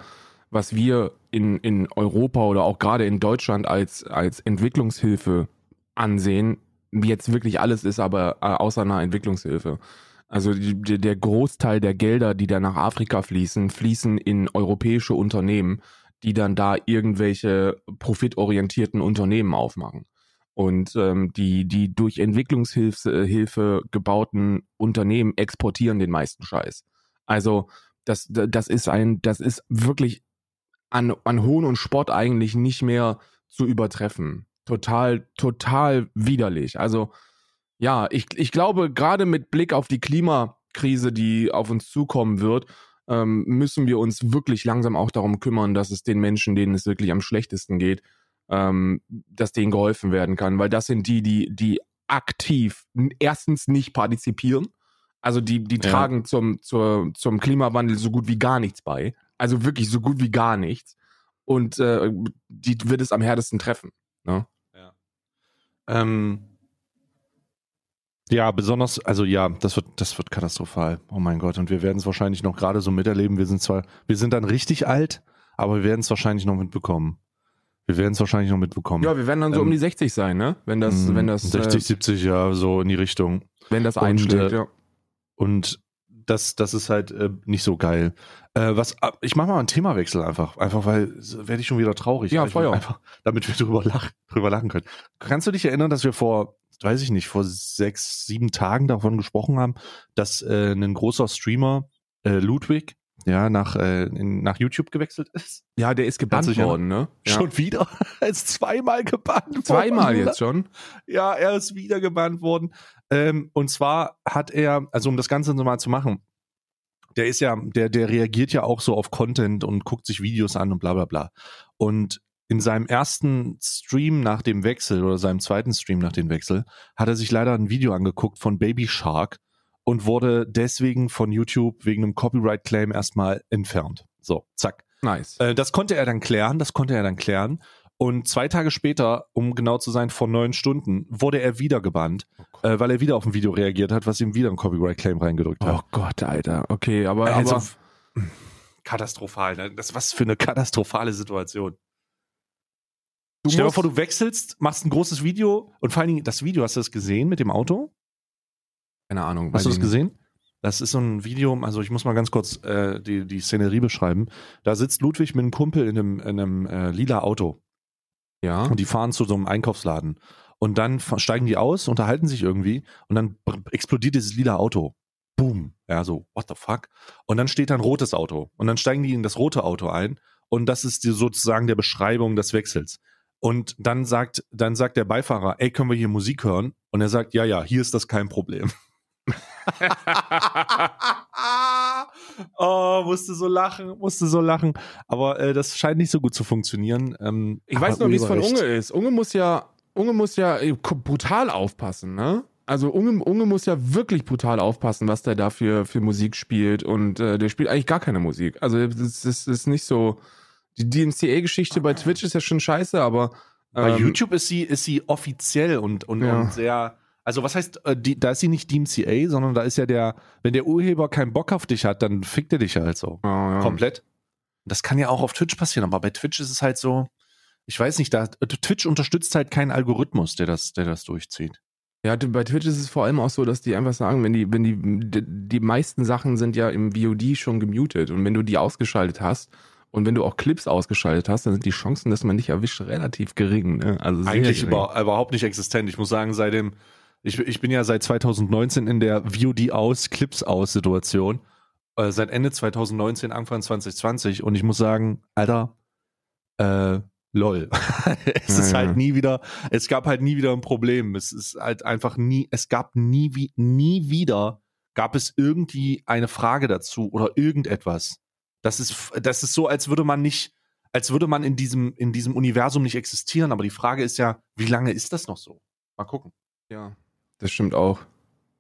was wir in, in Europa oder auch gerade in Deutschland als, als Entwicklungshilfe ansehen, jetzt wirklich alles ist, aber äh, außer einer Entwicklungshilfe. Also die, der Großteil der Gelder, die da nach Afrika fließen, fließen in europäische Unternehmen, die dann da irgendwelche profitorientierten Unternehmen aufmachen. Und ähm, die, die durch Entwicklungshilfe Hilfe gebauten Unternehmen exportieren den meisten Scheiß. Also das, das ist ein, das ist wirklich an, an Hohn und Spott eigentlich nicht mehr zu übertreffen. Total, total widerlich. Also ja, ich, ich glaube, gerade mit Blick auf die Klimakrise, die auf uns zukommen wird, ähm, müssen wir uns wirklich langsam auch darum kümmern, dass es den Menschen, denen es wirklich am schlechtesten geht, ähm, dass denen geholfen werden kann. Weil das sind die, die, die aktiv erstens nicht partizipieren. Also die, die ja. tragen zum, zur, zum Klimawandel so gut wie gar nichts bei. Also wirklich so gut wie gar nichts. Und äh, die wird es am härtesten treffen. Ne? Ja. Ähm, ja, besonders, also ja, das wird, das wird katastrophal. Oh mein Gott. Und wir werden es wahrscheinlich noch gerade so miterleben. Wir sind zwar, wir sind dann richtig alt, aber wir werden es wahrscheinlich noch mitbekommen. Wir werden es wahrscheinlich noch mitbekommen. Ja, wir werden dann so ähm, um die 60 sein, ne? Wenn das, mm, wenn das. 60, äh, 70, ja, so in die Richtung. Wenn das einschlägt, und, äh, ja. Und das, das ist halt äh, nicht so geil. Äh, was, ich mache mal einen Themawechsel einfach, einfach weil werde ich schon wieder traurig. Ja, Feuer. Einfach, damit wir *laughs* drüber lachen, drüber lachen können. Kannst du dich erinnern, dass wir vor weiß ich nicht, vor sechs, sieben Tagen davon gesprochen haben, dass äh, ein großer Streamer, äh, Ludwig, ja, nach, äh, in, nach YouTube gewechselt ist. Ja, der ist gebannt worden, ne? Ja. Schon wieder? *laughs* Er ist zweimal gebannt Zweimal worden. jetzt schon? Ja, er ist wieder gebannt worden. Ähm, und zwar hat er, also um das Ganze nochmal zu machen, der ist ja, der, der reagiert ja auch so auf Content und guckt sich Videos an und bla bla bla. Und in seinem ersten Stream nach dem Wechsel oder seinem zweiten Stream nach dem Wechsel hat er sich leider ein Video angeguckt von Baby Shark und wurde deswegen von YouTube wegen einem Copyright-Claim erstmal entfernt. So, zack. Nice. Äh, das konnte er dann klären, das konnte er dann klären. Und zwei Tage später, um genau zu sein, vor neun Stunden, wurde er wieder gebannt, oh äh, weil er wieder auf ein Video reagiert hat, was ihm wieder ein Copyright-Claim reingedrückt hat. Oh Gott, Alter. Okay, aber, also, aber katastrophal. Ne? Das was für eine katastrophale Situation. Du Stell dir vor, du wechselst, machst ein großes Video und vor allen Dingen das Video, hast du das gesehen mit dem Auto? Keine Ahnung. Hast du das gesehen? Das ist so ein Video, also ich muss mal ganz kurz äh, die, die Szenerie beschreiben. Da sitzt Ludwig mit einem Kumpel in einem, in einem äh, lila Auto. Ja. Und die fahren zu so einem Einkaufsladen. Und dann steigen die aus, unterhalten sich irgendwie und dann explodiert dieses lila Auto. Boom. Ja, so, what the fuck? Und dann steht da ein rotes Auto. Und dann steigen die in das rote Auto ein. Und das ist die, sozusagen der Beschreibung des Wechsels. Und dann sagt, dann sagt der Beifahrer, ey, können wir hier Musik hören? Und er sagt, ja, ja, hier ist das kein Problem. Oh, musste so lachen, musste so lachen. Aber äh, das scheint nicht so gut zu funktionieren. Ähm, ich weiß noch, wie es von Unge ist. Unge muss ja, Unge muss ja brutal aufpassen, ne? Also Unge, Unge muss ja wirklich brutal aufpassen, was der da für, für Musik spielt. Und äh, der spielt eigentlich gar keine Musik. Also es ist, ist nicht so die DMCA-Geschichte bei Twitch ist ja schon scheiße, aber. Ähm, bei YouTube ist sie, ist sie offiziell und, und, ja. und sehr. Also was heißt, äh, die, da ist sie nicht DMCA, sondern da ist ja der, wenn der Urheber keinen Bock auf dich hat, dann fickt er dich halt so. Oh, ja. Komplett. Das kann ja auch auf Twitch passieren, aber bei Twitch ist es halt so, ich weiß nicht, da Twitch unterstützt halt keinen Algorithmus, der das, der das durchzieht. Ja, bei Twitch ist es vor allem auch so, dass die einfach sagen, wenn die, wenn die, die, die meisten Sachen sind ja im VOD schon gemutet und wenn du die ausgeschaltet hast und wenn du auch Clips ausgeschaltet hast, dann sind die Chancen, dass man dich erwischt, relativ gering. Ne? Also Eigentlich über, überhaupt nicht existent. Ich muss sagen, seit dem, ich, ich bin ja seit 2019 in der VOD aus, Clips aus Situation. Äh, seit Ende 2019, Anfang 2020. Und ich muss sagen, Alter, äh, lol. *laughs* es ja, ist halt nie wieder, es gab halt nie wieder ein Problem. Es ist halt einfach nie, es gab nie, wie, nie wieder, gab es irgendwie eine Frage dazu oder irgendetwas. Das ist, das ist so, als würde man nicht, als würde man in diesem, in diesem Universum nicht existieren. Aber die Frage ist ja, wie lange ist das noch so? Mal gucken. Ja, das stimmt auch.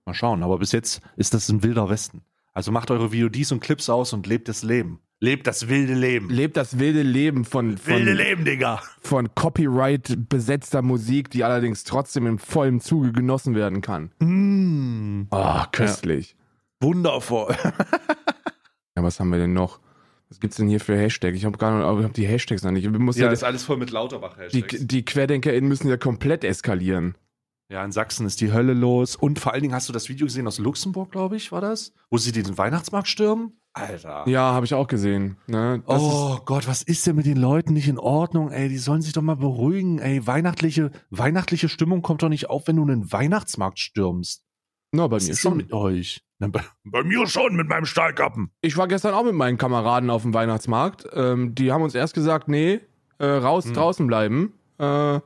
Mal schauen. Aber bis jetzt ist das ein wilder Westen. Also macht eure VODs und Clips aus und lebt das Leben. Lebt das wilde Leben. Lebt das wilde Leben von, von wilde Leben, Digga. Von Copyright besetzter Musik, die allerdings trotzdem in vollem Zuge genossen werden kann. Mm. Oh, köstlich. Ja. Wundervoll. *laughs* ja, was haben wir denn noch? Was gibt's denn hier für Hashtag? Ich habe gar nicht, ich hab die Hashtags noch nicht. Ich muss ja, ja, das ist alles voll mit Lauterbach-Hashtags. Die, die QuerdenkerInnen müssen ja komplett eskalieren. Ja, in Sachsen ist die Hölle los. Und vor allen Dingen hast du das Video gesehen aus Luxemburg, glaube ich, war das? Wo sie den Weihnachtsmarkt stürmen? Alter. Ja, habe ich auch gesehen. Ne? Oh Gott, was ist denn mit den Leuten nicht in Ordnung, ey? Die sollen sich doch mal beruhigen, ey. Weihnachtliche, weihnachtliche Stimmung kommt doch nicht auf, wenn du einen Weihnachtsmarkt stürmst. ist, na, bei Was mir ist schon. mit euch? Na, bei, bei mir schon, mit meinem Stahlkappen. Ich war gestern auch mit meinen Kameraden auf dem Weihnachtsmarkt. Ähm, die haben uns erst gesagt, nee, äh, raus, Hm. draußen bleiben. Äh,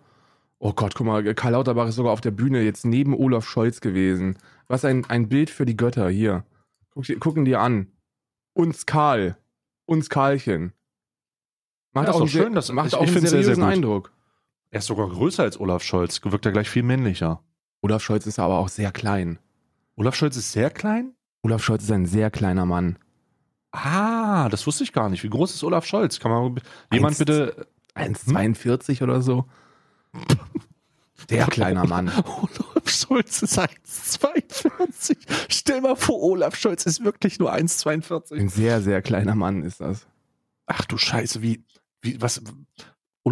oh Gott, guck mal, Karl Lauterbach ist sogar auf der Bühne jetzt neben Olaf Scholz gewesen. Was ein, ein Bild für die Götter hier. Guck, gucken dir an. Uns Karl. Uns Karlchen. Macht Ja, auch, einen schön, dass- macht ich- auch ich einen find's sehr, sehr seriösen. Eindruck. Er ist sogar größer als Olaf Scholz. Wirkt er gleich viel männlicher. Olaf Scholz ist aber auch sehr klein. Olaf Scholz ist sehr klein? Olaf Scholz ist ein sehr kleiner Mann. Ah, das wusste ich gar nicht. Wie groß ist Olaf Scholz? Kann man jemand Eins- bitte. 1,42 oder so. *laughs* Der kleiner Mann. *laughs* Olaf Scholz ist 1,42. Stell mal vor, Olaf Scholz ist wirklich nur 1,42. Ein sehr, sehr kleiner Mann ist das. Ach du Scheiße, wie, wie, was,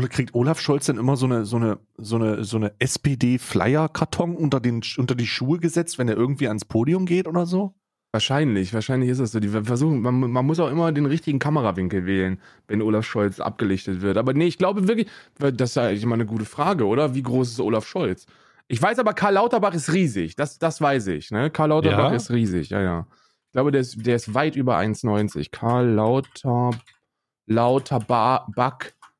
kriegt Olaf Scholz denn immer so eine, so eine, so eine, so eine SPD-Flyer-Karton unter den, unter die Schuhe gesetzt, wenn er irgendwie ans Podium geht oder so? Wahrscheinlich, wahrscheinlich ist es so. Die versuchen, man, man muss auch immer den richtigen Kamerawinkel wählen, wenn Olaf Scholz abgelichtet wird. Aber nee, ich glaube wirklich, das ist ja eigentlich mal eine gute Frage, oder? Wie groß ist Olaf Scholz? Ich weiß aber, Karl Lauterbach ist riesig. Das, das weiß ich. Ne? Karl Lauterbach Ja? ist riesig, ja, ja. Ich glaube, der ist, der ist weit über 1,90. Karl Lauter, Lauterbach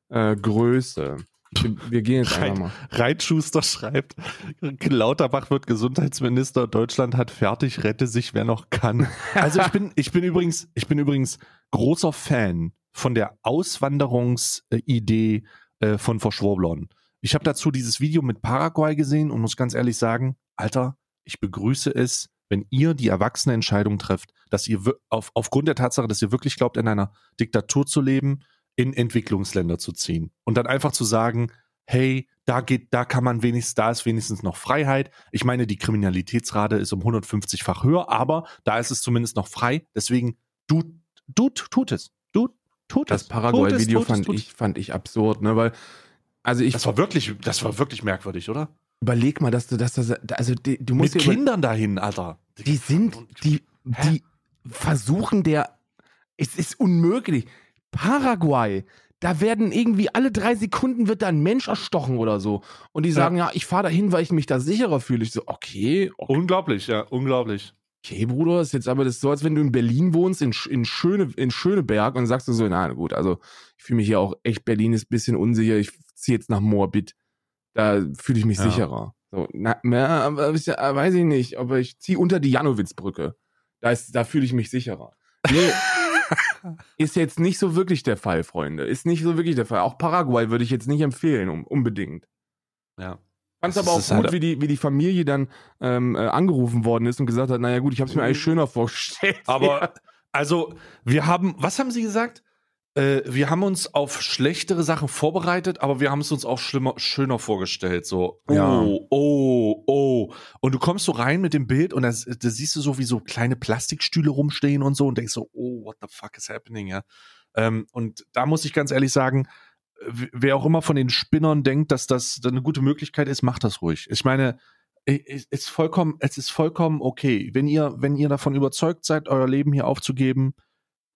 äh, Größe. Wir, gehen jetzt einfach mal. Reitschuster schreibt, Lauterbach wird Gesundheitsminister, Deutschland hat fertig, rette sich, wer noch kann. Also ich bin, ich bin übrigens, ich bin übrigens großer Fan von der Auswanderungsidee äh, von Verschwurblern. Ich habe dazu dieses Video mit Paraguay gesehen und muss ganz ehrlich sagen, Alter, ich begrüße es, wenn ihr die erwachsene Entscheidung trefft, dass ihr auf, aufgrund der Tatsache, dass ihr wirklich glaubt, in einer Diktatur zu leben, in Entwicklungsländer zu ziehen und dann einfach zu sagen, hey, da geht, da kann man wenigstens, da ist wenigstens noch Freiheit. Ich meine, die Kriminalitätsrate ist um 150-fach höher, aber da ist es zumindest noch frei. Deswegen, du, du, tut es. Du, tut Das es. Paraguay-Video Tut es, fand tut ich, fand ich absurd, ne? Weil, also ich Das war wirklich, das war wirklich merkwürdig, oder? überleg mal, dass du, dass das, also die, du musst Mit Kindern dahin, Alter. Die sind, die, Hä? die versuchen der, es ist unmöglich. Paraguay, da werden irgendwie alle drei Sekunden wird da ein Mensch erstochen oder so. Und die sagen, ja, ich fahre dahin, weil ich mich da sicherer fühle. Ich so, okay, okay, Unglaublich, ja, unglaublich. Bruder, ist jetzt aber das so, als wenn du in Berlin wohnst, in, in, Schöne, in Schöneberg und sagst du so, na gut, also ich fühle mich hier auch echt, Berlin ist ein bisschen unsicher, ich ziehe jetzt nach Moabit. Da fühle ich mich Ja. sicherer. So, na, na, äh, weiß ich nicht, aber ich ziehe unter die Janowitzbrücke. Da, ist- da fühle ich mich sicherer. Nee, *laughs* ist jetzt nicht so wirklich der Fall, Freunde. Ist nicht so wirklich der Fall. Auch Paraguay würde ich jetzt nicht empfehlen, um, unbedingt. Ja. Fand's Das aber auch gut, halt- wie, die, wie die Familie dann ähm, äh, angerufen worden ist und gesagt hat, naja gut, ich habe es mir eigentlich schöner *laughs* vorgestellt. Aber, also, wir haben, was haben Sie gesagt? Äh, wir haben uns auf schlechtere Sachen vorbereitet, aber wir haben es uns auch schlimmer, schöner vorgestellt. So, oh, Ja. oh, oh. Und du kommst so rein mit dem Bild und da, da siehst du so, wie so kleine Plastikstühle rumstehen und so und denkst so, oh, what the fuck is happening, ja. Ähm, und da muss ich ganz ehrlich sagen, wer auch immer von den Spinnern denkt, dass das eine gute Möglichkeit ist, macht das ruhig. Ich meine, es ist vollkommen, es ist vollkommen okay. Wenn ihr, wenn ihr davon überzeugt seid, euer Leben hier aufzugeben,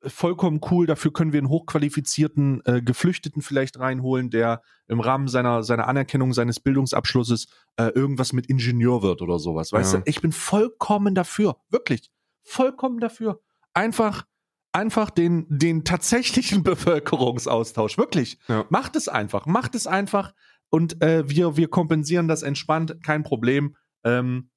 vollkommen cool. Dafür können wir einen hochqualifizierten äh, Geflüchteten vielleicht reinholen, der im Rahmen seiner, seiner Anerkennung seines Bildungsabschlusses äh, irgendwas mit Ingenieur wird oder sowas. Weißt Ja. du, ich bin vollkommen dafür. Wirklich. Vollkommen dafür. Einfach, einfach den, den tatsächlichen *laughs* Bevölkerungsaustausch. Wirklich. Ja. Macht es einfach. Macht es einfach. Und äh, wir, wir kompensieren das entspannt. Kein Problem. Ähm,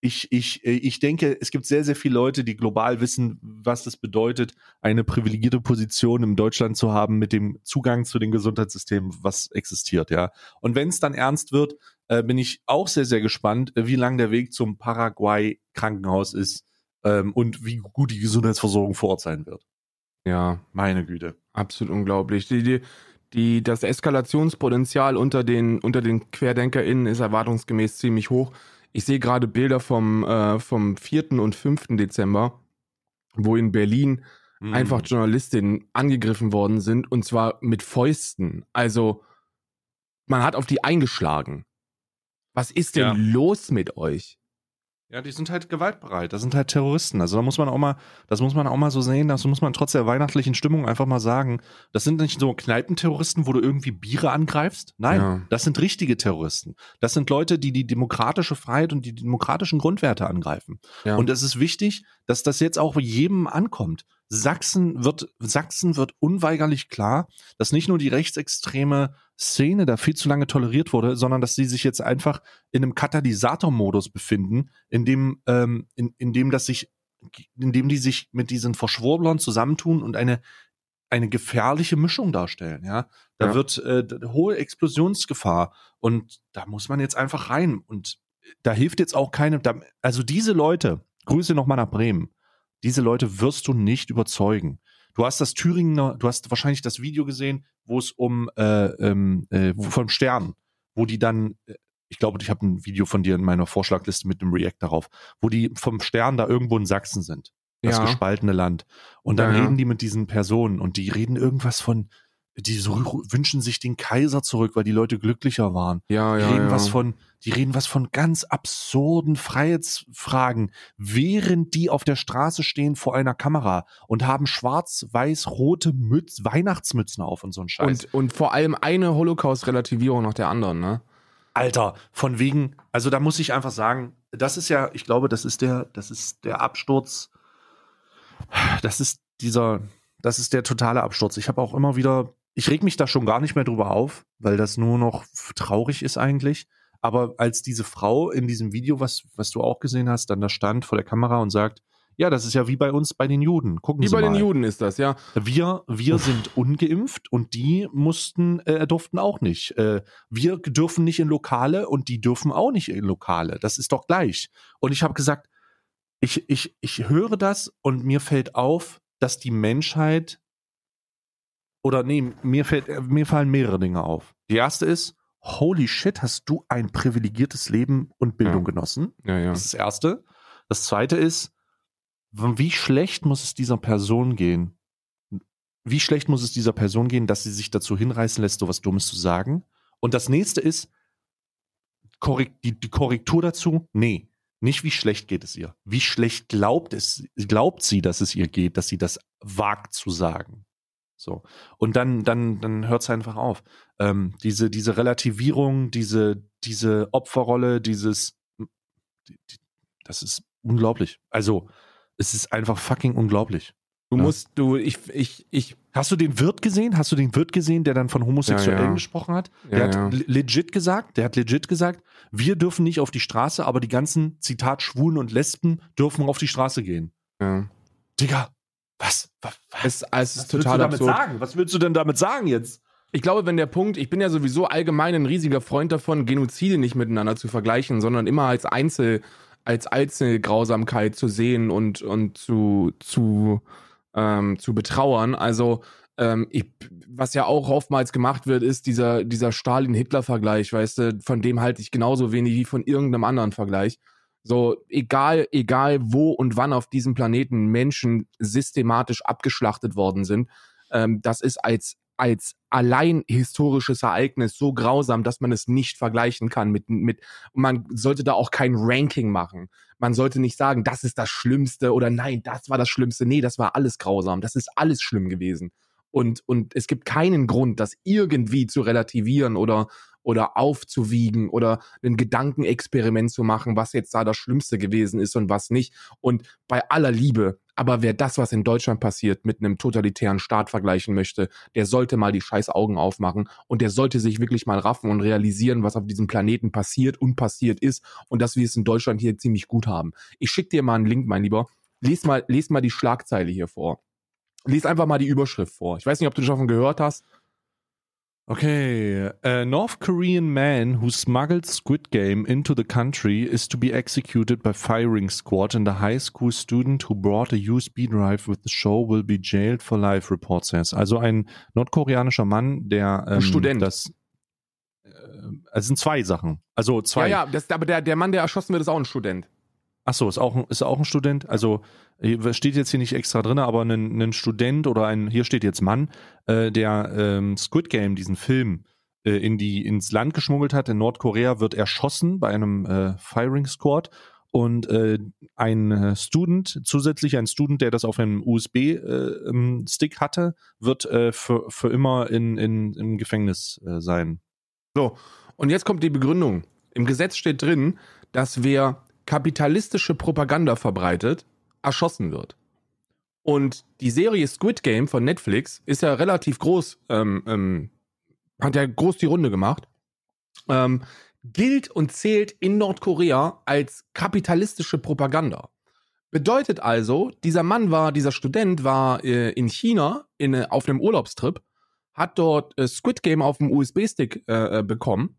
ich, ich, äh, ich denke, es gibt sehr, sehr viele Leute, die global wissen, was das bedeutet, eine privilegierte Position in Deutschland zu haben mit dem Zugang zu den Gesundheitssystemen, was existiert, ja. Und wenn es dann ernst wird, äh, bin ich auch sehr, sehr gespannt, äh, wie lang der Weg zum Paraguay-Krankenhaus ist ähm, und wie gut die Gesundheitsversorgung vor Ort sein wird. Ja, Meine Güte. absolut unglaublich. Die, die, die, das Eskalationspotenzial unter den, unter den QuerdenkerInnen ist erwartungsgemäß ziemlich hoch. Ich sehe gerade Bilder vom, äh, vom 4. und 5. Dezember, wo in Berlin Mhm. einfach Journalistinnen angegriffen worden sind und zwar mit Fäusten. Also man hat auf die eingeschlagen. Was ist denn Ja. los mit euch? Ja, die sind halt gewaltbereit. Das sind halt Terroristen. Also da muss man auch mal, das muss man auch mal so sehen, das muss man trotz der weihnachtlichen Stimmung einfach mal sagen. Das sind nicht so Kneipenterroristen, wo du irgendwie Biere angreifst. Nein, Ja. das sind richtige Terroristen. Das sind Leute, die die demokratische Freiheit und die demokratischen Grundwerte angreifen. Ja. Und es ist wichtig, dass das jetzt auch jedem ankommt. Sachsen wird, Sachsen wird unweigerlich klar, dass nicht nur die rechtsextreme Szene da viel zu lange toleriert wurde, sondern dass sie sich jetzt einfach in einem Katalysatormodus befinden, in dem, ähm, in, in dem das sich, in dem die sich mit diesen Verschwurblern zusammentun und eine eine gefährliche Mischung darstellen, ja. Da Ja. wird äh, hohe Explosionsgefahr und da muss man jetzt einfach rein und da hilft jetzt auch keine, da, also diese Leute, Grüße nochmal nach Bremen, diese Leute wirst du nicht überzeugen. Du hast das Thüringer, du hast wahrscheinlich das Video gesehen, wo es um äh, ähm, äh, vom Stern, wo die dann, äh, ich glaube, ich habe ein Video von dir in meiner Vorschlagliste mit dem React darauf, wo die vom Stern da irgendwo in Sachsen sind, das Ja. gespaltene Land. Und dann ja. reden die mit diesen Personen und die reden irgendwas von, die so wünschen sich den Kaiser zurück, weil die Leute glücklicher waren. Ja, Die ja, reden ja. was von, die reden was von ganz absurden Freiheitsfragen, während die auf der Straße stehen vor einer Kamera und haben schwarz-weiß-rote Mütz, Weihnachtsmützen auf und so ein Scheiß. und, und vor allem eine Holocaust-Relativierung nach der anderen, ne? Alter, von wegen, also da muss ich einfach sagen, das ist ja, ich glaube, das ist der, das ist der Absturz, das ist dieser, das ist der totale Absturz. Ich habe auch immer wieder, ich reg mich da schon gar nicht mehr drüber auf, weil das nur noch traurig ist eigentlich. Aber als diese Frau in diesem Video, was, was du auch gesehen hast, dann da stand vor der Kamera und sagt, ja, das ist ja wie bei uns bei den Juden. Gucken Wie Sie bei mal. den Juden ist das, ja. Wir, wir sind ungeimpft und die mussten, äh, durften auch nicht. Äh, wir dürfen nicht in Lokale und die dürfen auch nicht in Lokale. Das ist doch gleich. Und ich habe gesagt, ich, ich, ich höre das und mir fällt auf, dass die Menschheit oder nee, mir fällt, mir fallen mehrere Dinge auf. Die erste ist, holy shit, hast du ein privilegiertes Leben und Bildung Ja. genossen? Ja, ja. Das ist das Erste. Das Zweite ist, wie schlecht muss es dieser Person gehen? Wie schlecht muss es dieser Person gehen, dass sie sich dazu hinreißen lässt, so was Dummes zu sagen? Und das Nächste ist, die, die Korrektur dazu, nee, nicht wie schlecht geht es ihr. Wie schlecht glaubt es, glaubt sie, dass es ihr geht, dass sie das wagt zu sagen. So. Und dann, dann, dann hört es einfach auf. Ähm, diese, diese Relativierung, diese, diese Opferrolle, dieses, die, die, das ist unglaublich. Also, es ist einfach fucking unglaublich. Du Ja. musst, du, ich, ich, ich, Hast du den Wirt gesehen? Hast du den Wirt gesehen, der dann von Homosexuellen Ja, ja. gesprochen hat? Der hat legit gesagt, der hat legit gesagt, wir dürfen nicht auf die Straße, aber die ganzen, Zitat, Schwulen und Lesben dürfen auf die Straße gehen. ja. Digga, was? Was, was, Es, es ist was willst total du damit absurd. sagen? Was willst du denn damit sagen jetzt? Ich glaube, wenn der Punkt, ich bin ja sowieso allgemein ein riesiger Freund davon, Genozide nicht miteinander zu vergleichen, sondern immer als Einzel, als Einzelgrausamkeit zu sehen und, und zu, zu, ähm, zu betrauern. Also, ähm, ich, was ja auch oftmals gemacht wird, ist dieser, dieser Stalin-Hitler-Vergleich, weißt du, von dem halte ich genauso wenig wie von irgendeinem anderen Vergleich. So, egal, egal wo und wann auf diesem Planeten Menschen systematisch abgeschlachtet worden sind, ähm, das ist als, als allein historisches Ereignis so grausam, dass man es nicht vergleichen kann mit, mit, man sollte da auch kein Ranking machen. Man sollte nicht sagen, das ist das Schlimmste oder nein, das war das Schlimmste. Nee, das war alles grausam. Das ist alles schlimm gewesen. Und, und es gibt keinen Grund, das irgendwie zu relativieren oder, oder aufzuwiegen oder ein Gedankenexperiment zu machen, was jetzt da das Schlimmste gewesen ist und was nicht. Und bei aller Liebe, aber wer das, was in Deutschland passiert, mit einem totalitären Staat vergleichen möchte, der sollte mal die scheiß Augen aufmachen und der sollte sich wirklich mal raffen und realisieren, was auf diesem Planeten passiert und passiert ist und dass wir es in Deutschland hier ziemlich gut haben. Ich schick dir mal einen Link, mein Lieber. Lies mal, lies mal die Schlagzeile hier vor. Lies einfach mal die Überschrift vor. Ich weiß nicht, ob du davon gehört hast. Okay, a North Korean man who smuggled Squid Game into the country is to be executed by firing squad and a high school student who brought a USB drive with the show will be jailed for life, report says. Also ein nordkoreanischer Mann, der ähm, Student. das äh, es sind zwei Sachen. Also zwei. Ja, ja, das, aber der, der Mann, der erschossen wird, ist auch ein Student. Ach so, ist auch, ein- ist auch ein Student. Also äh, steht jetzt hier nicht extra drin, aber ein, ein Student oder ein, hier steht jetzt Mann, äh, der ähm, Squid Game, diesen Film, äh, in die, ins Land geschmuggelt hat. In Nordkorea wird erschossen bei einem äh, Firing Squad. und äh, ein äh, Student, zusätzlich ein Student, der das auf einem USB-Stick äh, hatte, wird äh, für, für immer in, in, im Gefängnis äh, sein. So, und jetzt kommt die Begründung. Im Gesetz steht drin, dass wer kapitalistische Propaganda verbreitet, erschossen wird. Und die Serie Squid Game von Netflix ist ja relativ groß, ähm, ähm, hat ja groß die Runde gemacht, ähm, gilt und zählt in Nordkorea als kapitalistische Propaganda. Bedeutet also, dieser Mann war, dieser Student war äh, in China in, äh, auf einem Urlaubstrip, hat dort äh, Squid Game auf dem USB-Stick äh, äh, bekommen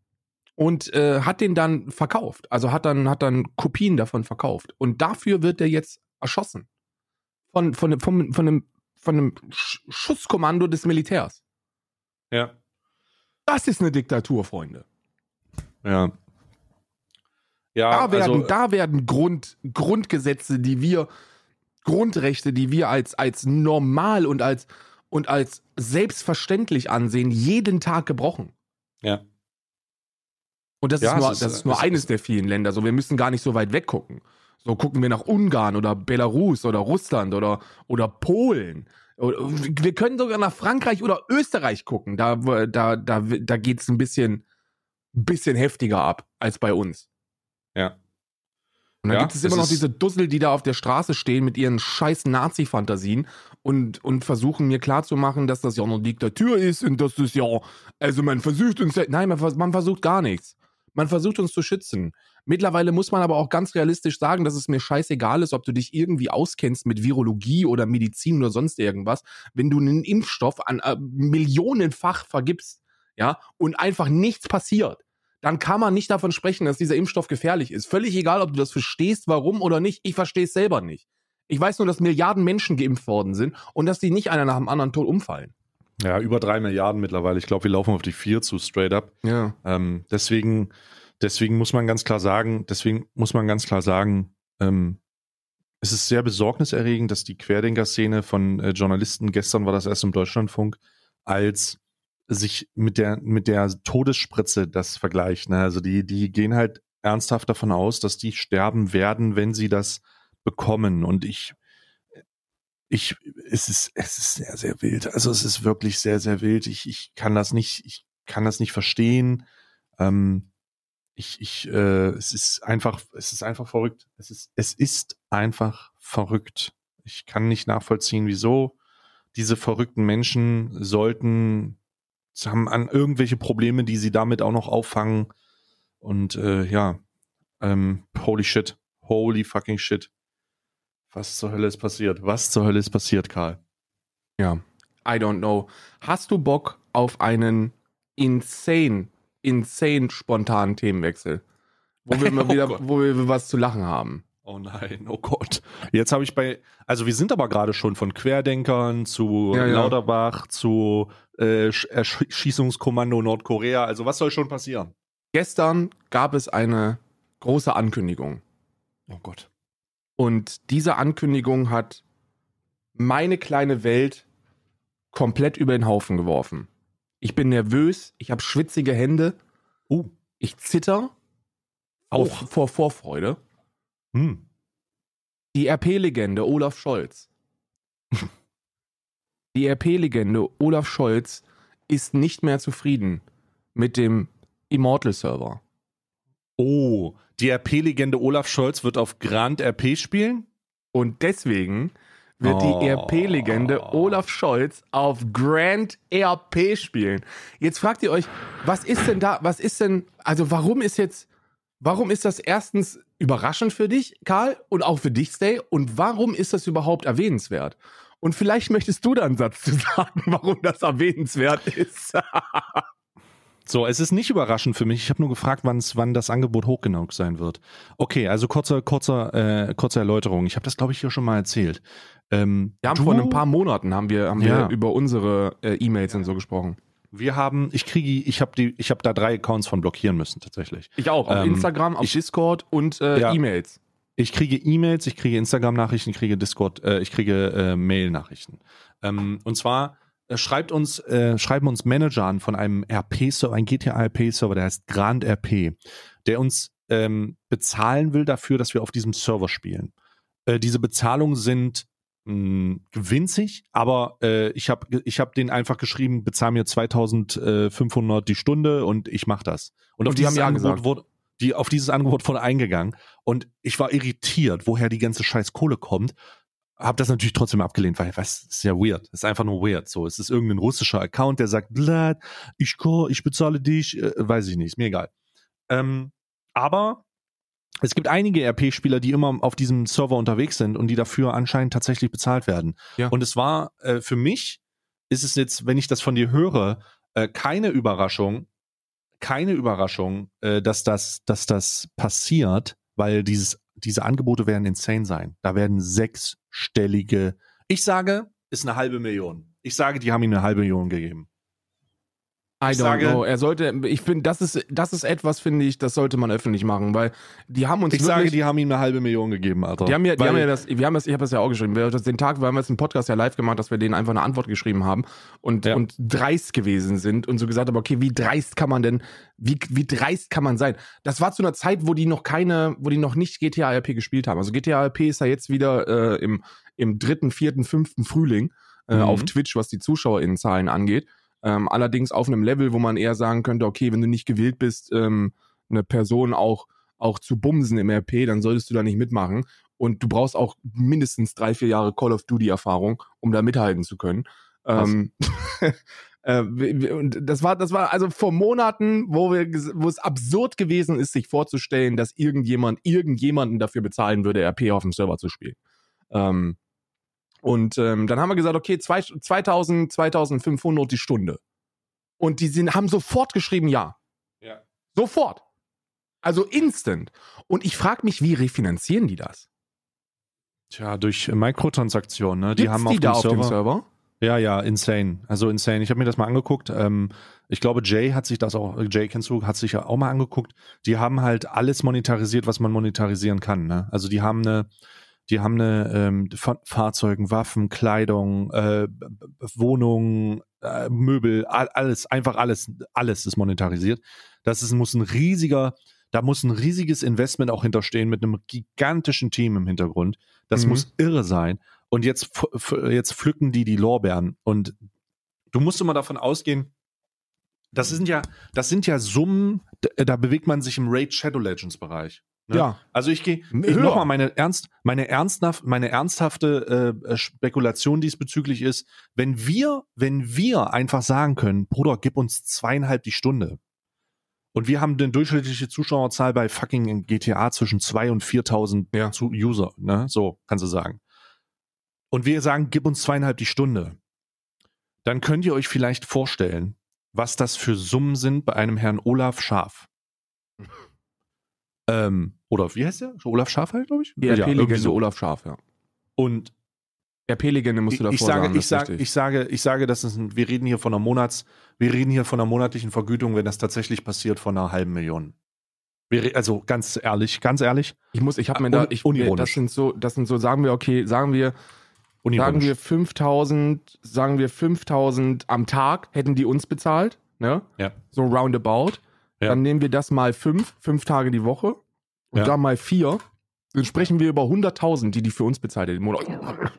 und äh, hat den dann verkauft. Also hat dann, hat dann Kopien davon verkauft. Und dafür wird er jetzt erschossen von, von, von, von, einem, von einem Schutzkommando des Militärs. Ja. Das ist eine Diktatur, Freunde. Ja. Ja, da werden, also, da werden Grund, Grundgesetze, die wir, Grundrechte, die wir als, als normal und als, und als selbstverständlich ansehen, jeden Tag gebrochen. Ja. Und das ja, ist nur, ist, das ist nur eines der vielen Länder. So, wir müssen gar nicht so weit weggucken. So gucken wir nach Ungarn oder Belarus oder Russland oder, oder Polen. Wir können sogar nach Frankreich oder Österreich gucken. Da, da, da, da geht es ein bisschen, bisschen heftiger ab als bei uns. Ja. Und dann ja, gibt es immer noch diese Dussel, die da auf der Straße stehen mit ihren scheiß Nazi-Fantasien und, und versuchen mir klarzumachen, dass das ja eine Diktatur ist und dass das ja, also man versucht uns, nein, man, man versucht gar nichts. Man versucht uns zu schützen. Mittlerweile muss man aber auch ganz realistisch sagen, dass es mir scheißegal ist, ob du dich irgendwie auskennst mit Virologie oder Medizin oder sonst irgendwas. Wenn du einen Impfstoff an äh, millionenfach vergibst, ja, und einfach nichts passiert, dann kann man nicht davon sprechen, dass dieser Impfstoff gefährlich ist. Völlig egal, ob du das verstehst, warum oder nicht. Ich verstehe es selber nicht. Ich weiß nur, dass Milliarden Menschen geimpft worden sind und dass die nicht einer nach dem anderen tot umfallen. Ja, über drei Milliarden mittlerweile. Ich glaube, wir laufen auf die vier zu straight up. Ja. Ähm, deswegen deswegen muss man ganz klar sagen, deswegen muss man ganz klar sagen, ähm, es ist sehr besorgniserregend, dass die Querdenker-Szene von äh, Journalisten, gestern war das erst im Deutschlandfunk, als sich mit der, mit der Todesspritze das vergleicht. Ne? Also die, die gehen halt ernsthaft davon aus, dass die sterben werden, wenn sie das bekommen. Und ich, ich, es ist, es ist sehr, sehr wild. Also es ist wirklich sehr, sehr wild. Ich, ich kann das nicht, ich kann das nicht verstehen. Ähm, ich, ich, äh, es ist einfach, es ist einfach verrückt. Es ist, es ist einfach verrückt. Ich kann nicht nachvollziehen, wieso diese verrückten Menschen sollten, haben an irgendwelche Probleme, die sie damit auch noch auffangen. Und äh, ja, ähm, holy shit, holy fucking shit. Was zur Hölle ist passiert? Was zur Hölle ist passiert, Karl? Ja, I don't know. Hast du Bock auf einen insane insane spontanen Themenwechsel. Wo wir mal *laughs* oh wieder, Gott. wo wir was zu lachen haben. Oh nein, oh Gott. Jetzt habe ich bei, also wir sind aber gerade schon von Querdenkern zu ja, ja. Lauterbach zu äh, Erschießungskommando Nordkorea. Also was soll schon passieren? Gestern gab es eine große Ankündigung. Oh Gott. Und diese Ankündigung hat meine kleine Welt komplett über den Haufen geworfen. Ich bin nervös, ich habe schwitzige Hände. Uh. Ich zitter. Auch vor Vorfreude. Hm. Die RP-Legende Olaf Scholz. *laughs* Die RP-Legende Olaf Scholz ist nicht mehr zufrieden mit dem Immortal-Server. Oh, die RP-Legende Olaf Scholz wird auf Grand RP spielen? Und deswegen wird oh. die ERP-Legende Olaf Scholz auf Grand ERP spielen. Jetzt fragt ihr euch, was ist denn da, was ist denn, also warum ist jetzt, warum ist das erstens überraschend für dich, Karl, und auch für dich, Stay, und warum ist das überhaupt erwähnenswert? Und vielleicht möchtest du da einen Satz zu sagen, *laughs* warum das erwähnenswert ist. So, es ist nicht überraschend für mich. Ich habe nur gefragt, wann das Angebot hoch genug sein wird. Okay, also kurze, kurze, äh, kurze Erläuterung. Ich habe das, glaube ich, hier schon mal erzählt. Ähm, wir haben du, vor ein paar Monaten haben wir, haben ja. wir über unsere äh, E-Mails und so gesprochen. Wir haben, ich kriege, ich habe die, ich habe da drei Accounts von blockieren müssen tatsächlich. Ich auch, auf ähm, Instagram, auf ich, Discord und äh, ja. E-Mails. Ich kriege E-Mails, ich kriege Instagram-Nachrichten, ich kriege Discord, äh, ich kriege äh, Mail-Nachrichten. Ähm, und zwar schreibt uns, äh, schreiben uns Manager an von einem RP-Server, ein GTA-RP-Server, der heißt Grand RP, der uns ähm, bezahlen will dafür, dass wir auf diesem Server spielen. Äh, diese Bezahlungen sind mh, winzig, aber äh, ich habe ich hab denen einfach geschrieben, bezahl mir 2500 die Stunde und ich mache das. Und, auf Und die dieses Angebot wurde die auf dieses Angebot wurde eingegangen und ich war irritiert, woher die ganze scheiß Kohle kommt. Hab das natürlich trotzdem abgelehnt, weil was ist ja weird. ist einfach nur weird. So, es ist irgendein russischer Account, der sagt, "Bla, ich ich bezahle dich, äh, weiß ich nicht, ist mir egal. Ähm, aber es gibt einige RP-Spieler, die immer auf diesem Server unterwegs sind und die dafür anscheinend tatsächlich bezahlt werden. Ja. Und es war äh, für mich ist es jetzt, wenn ich das von dir höre, äh, keine Überraschung, keine Überraschung, äh, dass das, dass das passiert, weil dieses, diese Angebote werden insane sein. Da werden sechsstellige, ich sage, ist eine halbe Million. Ich sage, die haben ihm eine halbe Million gegeben. I Ich don't sage- know. Er sollte, ich finde, das ist, das ist etwas, finde ich, das sollte man öffentlich machen, weil die haben uns Ich wirklich, sage, die haben ihm eine halbe Million gegeben, Alter. Die haben ja, die Weil- haben ja das, wir haben das, ich habe das ja auch geschrieben. Wir, das, den Tag, wir haben jetzt einen Podcast ja live gemacht, dass wir denen einfach eine Antwort geschrieben haben und, Ja. und dreist gewesen sind und so gesagt haben, okay, wie dreist kann man denn, wie, wie dreist kann man sein? Das war zu einer Zeit, wo die noch keine, wo die noch nicht GTA RP gespielt haben. Also GTA RP ist ja jetzt wieder äh, im, im dritten, vierten, fünften Frühling äh, Mhm. auf Twitch, was die ZuschauerInnenzahlen angeht. Ähm, allerdings auf einem Level, wo man eher sagen könnte, okay, wenn du nicht gewillt bist, ähm, eine Person auch, auch zu bumsen im RP, dann solltest du da nicht mitmachen. Und du brauchst auch mindestens drei, vier Jahre Call of Duty Erfahrung, um da mithalten zu können. Ähm, *laughs* äh, und das war, das war also vor Monaten, wo wir, wo es absurd gewesen ist, sich vorzustellen, dass irgendjemand irgendjemanden dafür bezahlen würde, RP auf dem Server zu spielen. Ähm, und ähm, dann haben wir gesagt, okay, zwei, 2000, 2500 die Stunde. Und die sind, haben sofort geschrieben, ja. Ja. Sofort. Also instant. Und ich frage mich, wie refinanzieren die das? Tja, durch Mikrotransaktionen, ne? Die Gibt's haben die auf, da dem auf Server, dem Server? Ja, ja, insane. Also insane. Ich habe mir das mal angeguckt. Ähm, ich glaube, Jay hat sich das auch, Jay kennst du, hat sich ja auch mal angeguckt. Die haben halt alles monetarisiert, was man monetarisieren kann. Ne? Also die haben eine, die haben eine ähm, Fa- Fahrzeugen, Waffen, Kleidung, äh, Wohnungen, äh, Möbel, all, alles, einfach alles, alles ist monetarisiert. Das ist, muss ein riesiger, da muss ein riesiges Investment auch hinterstehen mit einem gigantischen Team im Hintergrund. Das Mhm. muss irre sein. Und jetzt, jetzt pflücken die die Lorbeeren. Und du musst immer davon ausgehen, das sind ja, das sind ja Summen, da, da bewegt man sich im Raid Shadow Legends Bereich. Ne? Ja. Also ich gehe Höher. nochmal meine ernst, meine ernsthaft, meine ernsthafte äh, Spekulation diesbezüglich ist, wenn wir, wenn wir einfach sagen können, Bruder, gib uns zweieinhalb die Stunde. Und wir haben eine durchschnittliche Zuschauerzahl bei fucking GTA zwischen 2 und 4.000 Ja. User, ne? So, kannst du sagen. Und wir sagen, gib uns zweieinhalb die Stunde. Dann könnt ihr euch vielleicht vorstellen, was das für Summen sind bei einem Herrn Olaf Schaf. *laughs* ähm, oder wie heißt der? Olaf Schaf halt, glaube ich? Die irgendwie RP-Legende so. Olaf Scharf, ja. Und RP-Legende musst du davor ich sage, sagen. ich richtig. ich sage, ich sage, das ist ein, wir reden hier von einer Monats, wir reden hier von einer monatlichen Vergütung, wenn das tatsächlich passiert, von einer halben Million. Wir, also ganz ehrlich, ganz ehrlich, Ich muss, ich habe mir Un- da, ich, unironisch. das sind so, das sind so, sagen wir, okay, sagen wir, sagen wir 5000, sagen wir 5000 am Tag hätten die uns bezahlt, ne? Ja. So roundabout. Ja. Dann nehmen wir das mal fünf, fünf Tage die Woche und Ja. dann mal vier. Dann sprechen wir über 100.000, die die für uns bezahlt im Monat.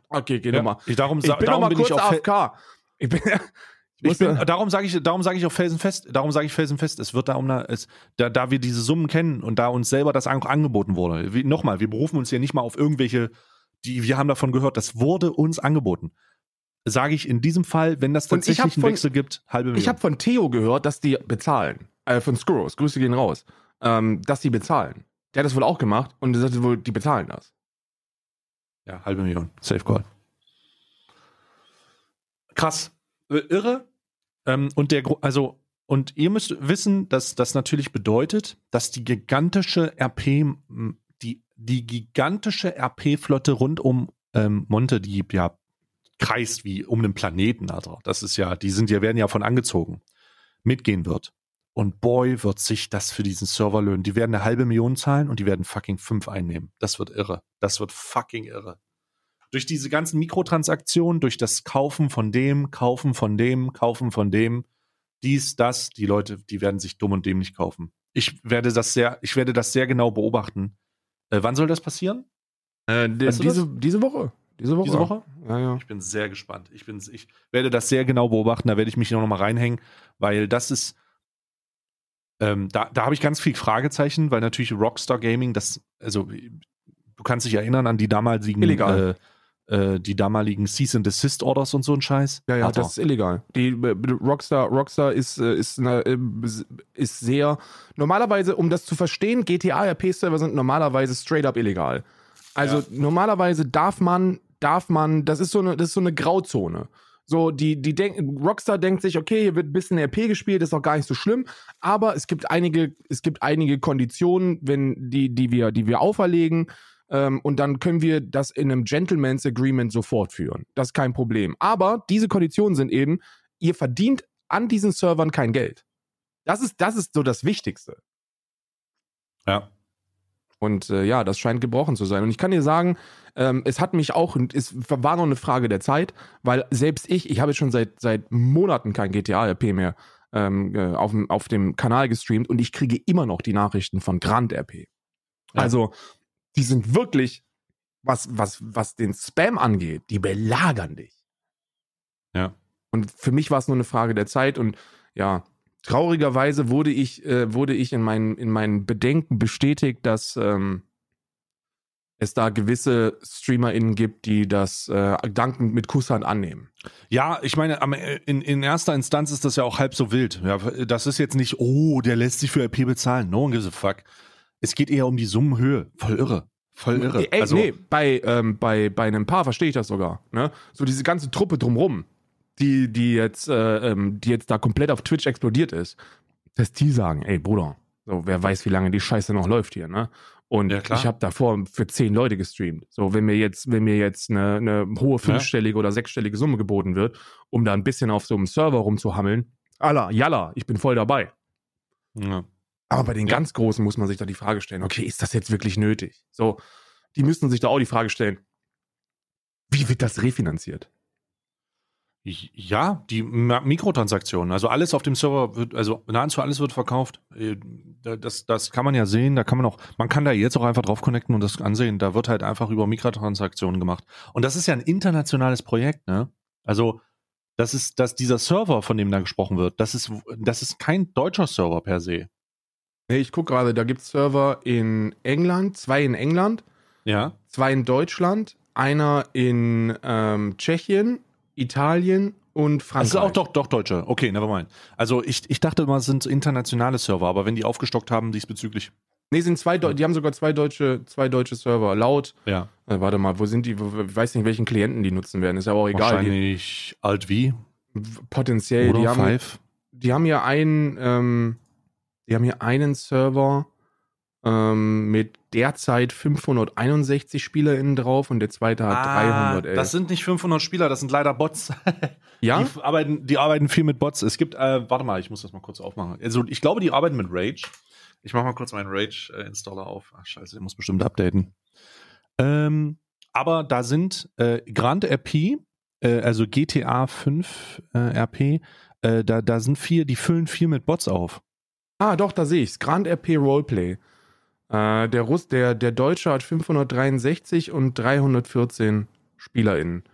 Okay, geh ja, nochmal. ich, darum, Ich bin darum mal bin kurz ich auf AFK. Ich bin, *laughs* ich bin, da- darum sage ich, darum sage ich auch felsenfest, darum sage ich felsenfest, es wird da um eine, es, da, da wir diese Summen kennen und da uns selber das auch angeboten wurde. Wie, nochmal, wir berufen uns ja nicht mal auf irgendwelche, die, wir haben davon gehört, das wurde uns angeboten. Sage ich in diesem Fall, wenn das tatsächlich einen von- Wechsel gibt, halbe Million. Ich habe von Theo gehört, dass die bezahlen. Äh, von Skurros, Grüße gehen raus. Ähm, dass die bezahlen. Der hat das wohl auch gemacht und sagte wohl, die bezahlen das. Ja, halbe Million. Safe Call. Krass. Äh, Irre. Ähm, und der, also, und ihr müsst wissen, dass das natürlich bedeutet, dass die gigantische RP, die, die gigantische RP-Flotte rund um ähm, Monte, die ja kreist wie um den Planeten, Alter. Das ist ja, die sind ja, werden ja von angezogen, mitgehen wird. Und boy, wird sich das für diesen Server löhnen. Die werden eine halbe Million zahlen und die werden fucking fünf einnehmen. Das wird irre. Das wird fucking irre. Durch diese ganzen Mikrotransaktionen, durch das Kaufen von dem, Kaufen von dem, Kaufen von dem, dies, das, die Leute, die werden sich dumm und dämlich kaufen. ich werde das sehr, ich werde das sehr genau beobachten. Äh, wann soll das passieren? Äh, Weißt du diese, diese Woche. Diese Woche. Diese Woche? Ja, ja. Ich bin sehr gespannt. Ich, bin, ich werde das sehr genau beobachten. Da werde ich mich noch mal reinhängen, weil das ist. Ähm, da da habe ich ganz viel Fragezeichen, weil natürlich Rockstar Gaming, das, also du kannst dich erinnern an die damaligen, Illegal. Äh, äh, die damaligen Cease and Desist Orders und so ein Scheiß. Ja, ja, Alter. das ist illegal. Die äh, Rockstar, Rockstar ist, äh, ist, eine, äh, ist sehr. Normalerweise, um das zu verstehen, GTA-RP-Server sind normalerweise straight up illegal. Also Ja. normalerweise darf man, darf man, das ist so eine, das ist so eine Grauzone. So, die, die denken, Rockstar denkt sich, okay, hier wird ein bisschen RP gespielt, ist auch gar nicht so schlimm, aber es gibt einige, es gibt einige Konditionen, wenn die, die wir, die wir auferlegen, ähm, und dann können wir das in einem Gentleman's Agreement sofort führen. Das ist kein Problem. Aber diese Konditionen sind eben, ihr verdient an diesen Servern kein Geld. Das ist, das ist so das Wichtigste. Ja. Und äh, ja, das scheint gebrochen zu sein. Und ich kann dir sagen, ähm, es hat mich auch, es war noch eine Frage der Zeit, weil selbst ich, ich habe jetzt schon seit, seit Monaten kein GTA-RP mehr ähm, äh, auf, dem- auf dem Kanal gestreamt und ich kriege immer noch die Nachrichten von Grand RP. Ja. Also, die sind wirklich, was, was, was den Spam angeht, die belagern dich. Ja. Und für mich war es nur eine Frage der Zeit und ja, traurigerweise wurde ich, äh, wurde ich in meinen, in meinen Bedenken bestätigt, dass ähm, es da gewisse StreamerInnen gibt, die das äh, dankend mit Kusshand annehmen. Ja, ich meine, am- in, in erster Instanz ist das ja auch halb so wild. Ja, das ist jetzt nicht, oh, der lässt sich für RP bezahlen. No one gives a fuck. Es geht eher um die Summenhöhe. Voll irre. Voll irre. Ey, also, nee, bei, ähm, bei, bei einem Paar verstehe ich das sogar. Ne? So diese ganze Truppe drumrum, die, die, jetzt, äh, ähm, die jetzt da komplett auf Twitch explodiert ist, dass die sagen, ey Bruder, so, wer weiß, wie lange die Scheiße noch läuft hier, ne? Und Ja, ich habe davor für zehn Leute gestreamt. So, wenn mir jetzt, wenn mir jetzt eine, eine hohe fünfstellige oder sechsstellige Summe geboten wird, um da ein bisschen auf so einem Server rumzuhammeln, Allah, yalla, ich bin voll dabei. ja. Aber bei den Ja. ganz Großen muss man sich da die Frage stellen, okay, ist das jetzt wirklich nötig? So, die müssten sich da auch die Frage stellen, wie wird das refinanziert? Ja, die Mikrotransaktionen, also alles auf dem Server wird, also nahezu alles wird verkauft. Äh, da- Das, das kann man ja sehen, da kann man auch, man kann da jetzt auch einfach drauf connecten und das ansehen. Da wird halt einfach über Mikrotransaktionen gemacht. Und das ist ja ein internationales Projekt, ne? Also, das ist, dass dieser Server, von dem da gesprochen wird, das ist, das ist kein deutscher Server per se. Nee, ich gucke gerade, da gibt es Server in England, zwei in England, Ja. zwei in Deutschland, einer in ähm, Tschechien, Italien und Das Frankreich. ist auch doch, doch Deutsche. Okay, nevermind. Also ich, ich dachte immer, es sind internationale Server, aber wenn die aufgestockt haben diesbezüglich, Nee, sind zwei, Deu die haben sogar zwei deutsche, zwei deutsche Server. Laut, ja. äh, warte mal, wo sind die? Ich weiß nicht, welchen Klienten die nutzen werden. Ist ja auch egal. Die, Wahrscheinlich alt wie potenziell, oder die haben, Five. die haben hier einen, ähm, die haben hier einen Server ähm, mit derzeit 561 SpielerInnen drauf und der zweite hat 311. Ah, Das sind nicht 500 Spieler, das sind leider Bots. *laughs* ja? Die arbeiten, die arbeiten viel mit Bots. Es gibt, äh, warte mal, ich muss das mal kurz aufmachen. Also ich glaube, die arbeiten mit Rage. Ich mache mal kurz meinen Rage-Installer auf. Ach scheiße, der muss bestimmt updaten. Ähm, aber da sind äh, Grand RP, äh, also GTA 5 äh, RP, da, da sind vier, die füllen viel mit Bots auf. Ah, doch, da sehe ich's. Grand RP Roleplay. Äh, der Russ, der, der Deutsche hat 563 und 314 SpielerInnen.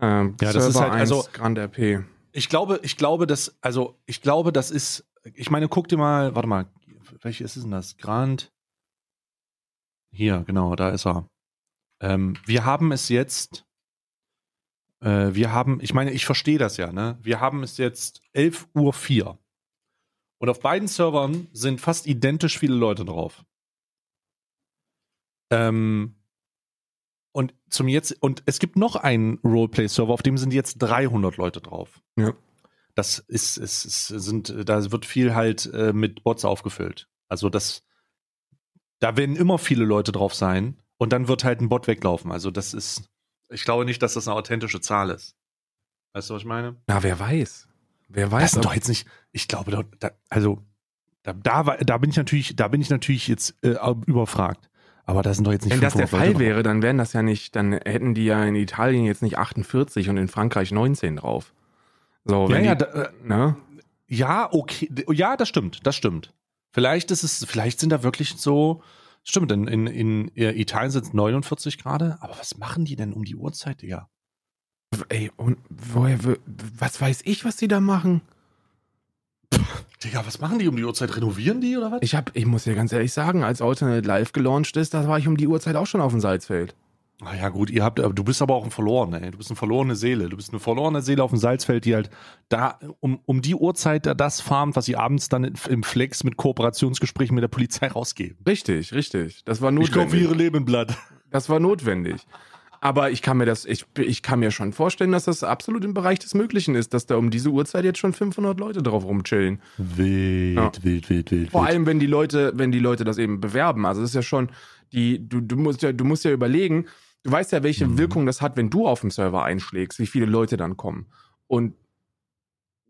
Ähm, Ja, das ist Server halt- 1, also- Grand RP. Ich glaube, ich glaube, dass, also ich glaube, das ist, ich meine, guck dir mal, warte mal, welches ist denn das? Grand. Hier, genau, da ist er. Ähm, wir haben es jetzt, äh, wir haben, ich meine, ich verstehe das ja, ne? Wir haben es jetzt 11 Uhr 4. Und auf beiden Servern sind fast identisch viele Leute drauf. Ähm, und zum jetzt, und es gibt noch einen Roleplay-Server, auf dem sind jetzt 300 Leute drauf. Ja. Das ist, ist sind, da wird viel halt äh, mit Bots aufgefüllt. Also das, da werden immer viele Leute drauf sein und dann wird halt ein Bot weglaufen. Also das ist, ich glaube nicht, dass das eine authentische Zahl ist. Weißt du, was ich meine? Na, wer weiß. Wer weiß. Das sind doch jetzt nicht, ich glaube, da, da, also da, da, da bin ich natürlich, da bin ich natürlich jetzt äh, überfragt. Aber da sind doch jetzt nicht wenn das der 500 Fall Leute wäre, dann wären das ja nicht, dann hätten die ja in Italien jetzt nicht 48 und in Frankreich 19 drauf. So, drauf. Ja, ja, die, da, äh, ne? ja, okay, ja, das stimmt, das stimmt. Vielleicht ist es, vielleicht sind da wirklich so, stimmt, in, in, in Italien sind es 49 Grad, aber was machen die denn um die Uhrzeit, Digga? Ey, und woher, was weiß ich, was die da machen? Digga, was machen die um die Uhrzeit? Renovieren die oder was? Ich hab, ich muss dir ganz ehrlich sagen, als Alternate Live gelauncht ist, da war ich um die Uhrzeit auch schon auf dem Salzfeld. Na ja, gut, ihr habt, du bist aber auch ein verlorener, ey. Du bist eine verlorene Seele. Du bist eine verlorene Seele auf dem Salzfeld, die halt da um, um die Uhrzeit da das farmt, was sie abends dann im Flex mit Kooperationsgesprächen mit der Polizei rausgeben. Richtig, richtig. Das war notwendig. Ich kaufe ihre Lebenblatt. Das war notwendig. Aber ich kann mir das, ich, ich kann mir schon vorstellen, dass das absolut im Bereich des Möglichen ist, dass da um diese Uhrzeit jetzt schon 500 Leute drauf rumchillen. Wild, ja. wild, wild, wild. Vor allem, wenn die Leute, wenn die Leute das eben bewerben. Also das ist ja schon die, du, du musst ja, du musst ja überlegen, du weißt ja, welche mhm. Wirkung das hat, wenn du auf dem Server einschlägst, wie viele Leute dann kommen. Und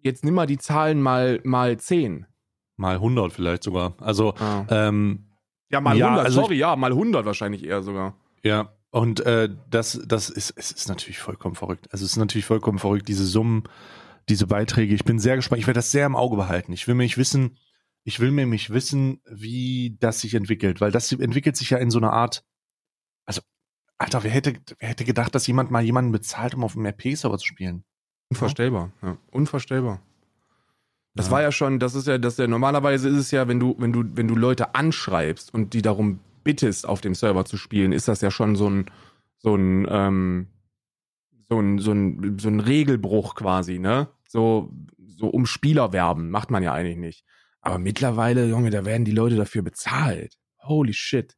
jetzt nimm mal die Zahlen mal, mal 10. Mal 100 vielleicht sogar. Also, ah. ähm, ja, mal 100, also sorry, ja, mal 100 wahrscheinlich eher sogar. Ja, und äh, das, das ist, es ist natürlich vollkommen verrückt. Also es ist natürlich vollkommen verrückt, diese Summen, diese Beiträge. Ich bin sehr gespannt. Ich werde das sehr im Auge behalten. Ich will mich wissen, ich will nämlich wissen, wie das sich entwickelt, weil das entwickelt sich ja in so einer Art. Also, Alter, wer hätte, wer hätte gedacht, dass jemand mal jemanden bezahlt, um auf einem RP-Server zu spielen? Unvorstellbar, ja. Unvorstellbar. Das ja. war ja schon, das ist ja, das ist ja, normalerweise ist es ja, wenn du, wenn du, wenn du Leute anschreibst und die darum bittest, auf dem Server zu spielen, ist das ja schon so ein, so ein, ähm, so ein, so ein, so ein Regelbruch quasi, ne? So, so um Spieler werben, macht man ja eigentlich nicht. Aber mittlerweile, Junge, da werden die Leute dafür bezahlt. Holy shit.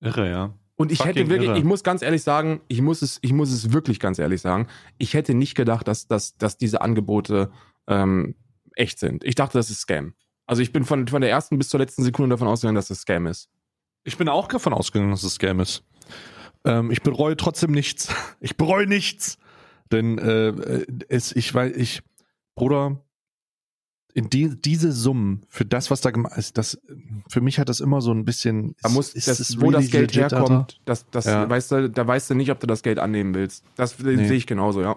Irre, ja. Und ich Fucking hätte wirklich, irre. ich muss ganz ehrlich sagen, ich muss es, ich muss es wirklich ganz ehrlich sagen, ich hätte nicht gedacht, dass, dass, dass diese Angebote ähm, echt sind. Ich dachte, das ist Scam. Also ich bin von, von der ersten bis zur letzten Sekunde davon ausgegangen, dass das Scam ist. Ich bin auch davon ausgegangen, dass es Scam ist. Ähm, ich bereue trotzdem nichts. *laughs* Ich bereue nichts. Denn äh, es, ich weiß, ich, Bruder, in die, diese Summen für das, was da gemacht ist, das, für mich hat das immer so ein bisschen. Da muss, ist, das, ist wo das Geld legit, herkommt, das, das ja. weißt du, da weißt du nicht, ob du das Geld annehmen willst. Das nee. sehe ich genauso, ja.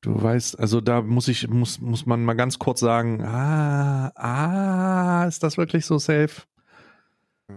Du weißt, also da muss ich, muss, muss man mal ganz kurz sagen, ah, ah, ist das wirklich so safe?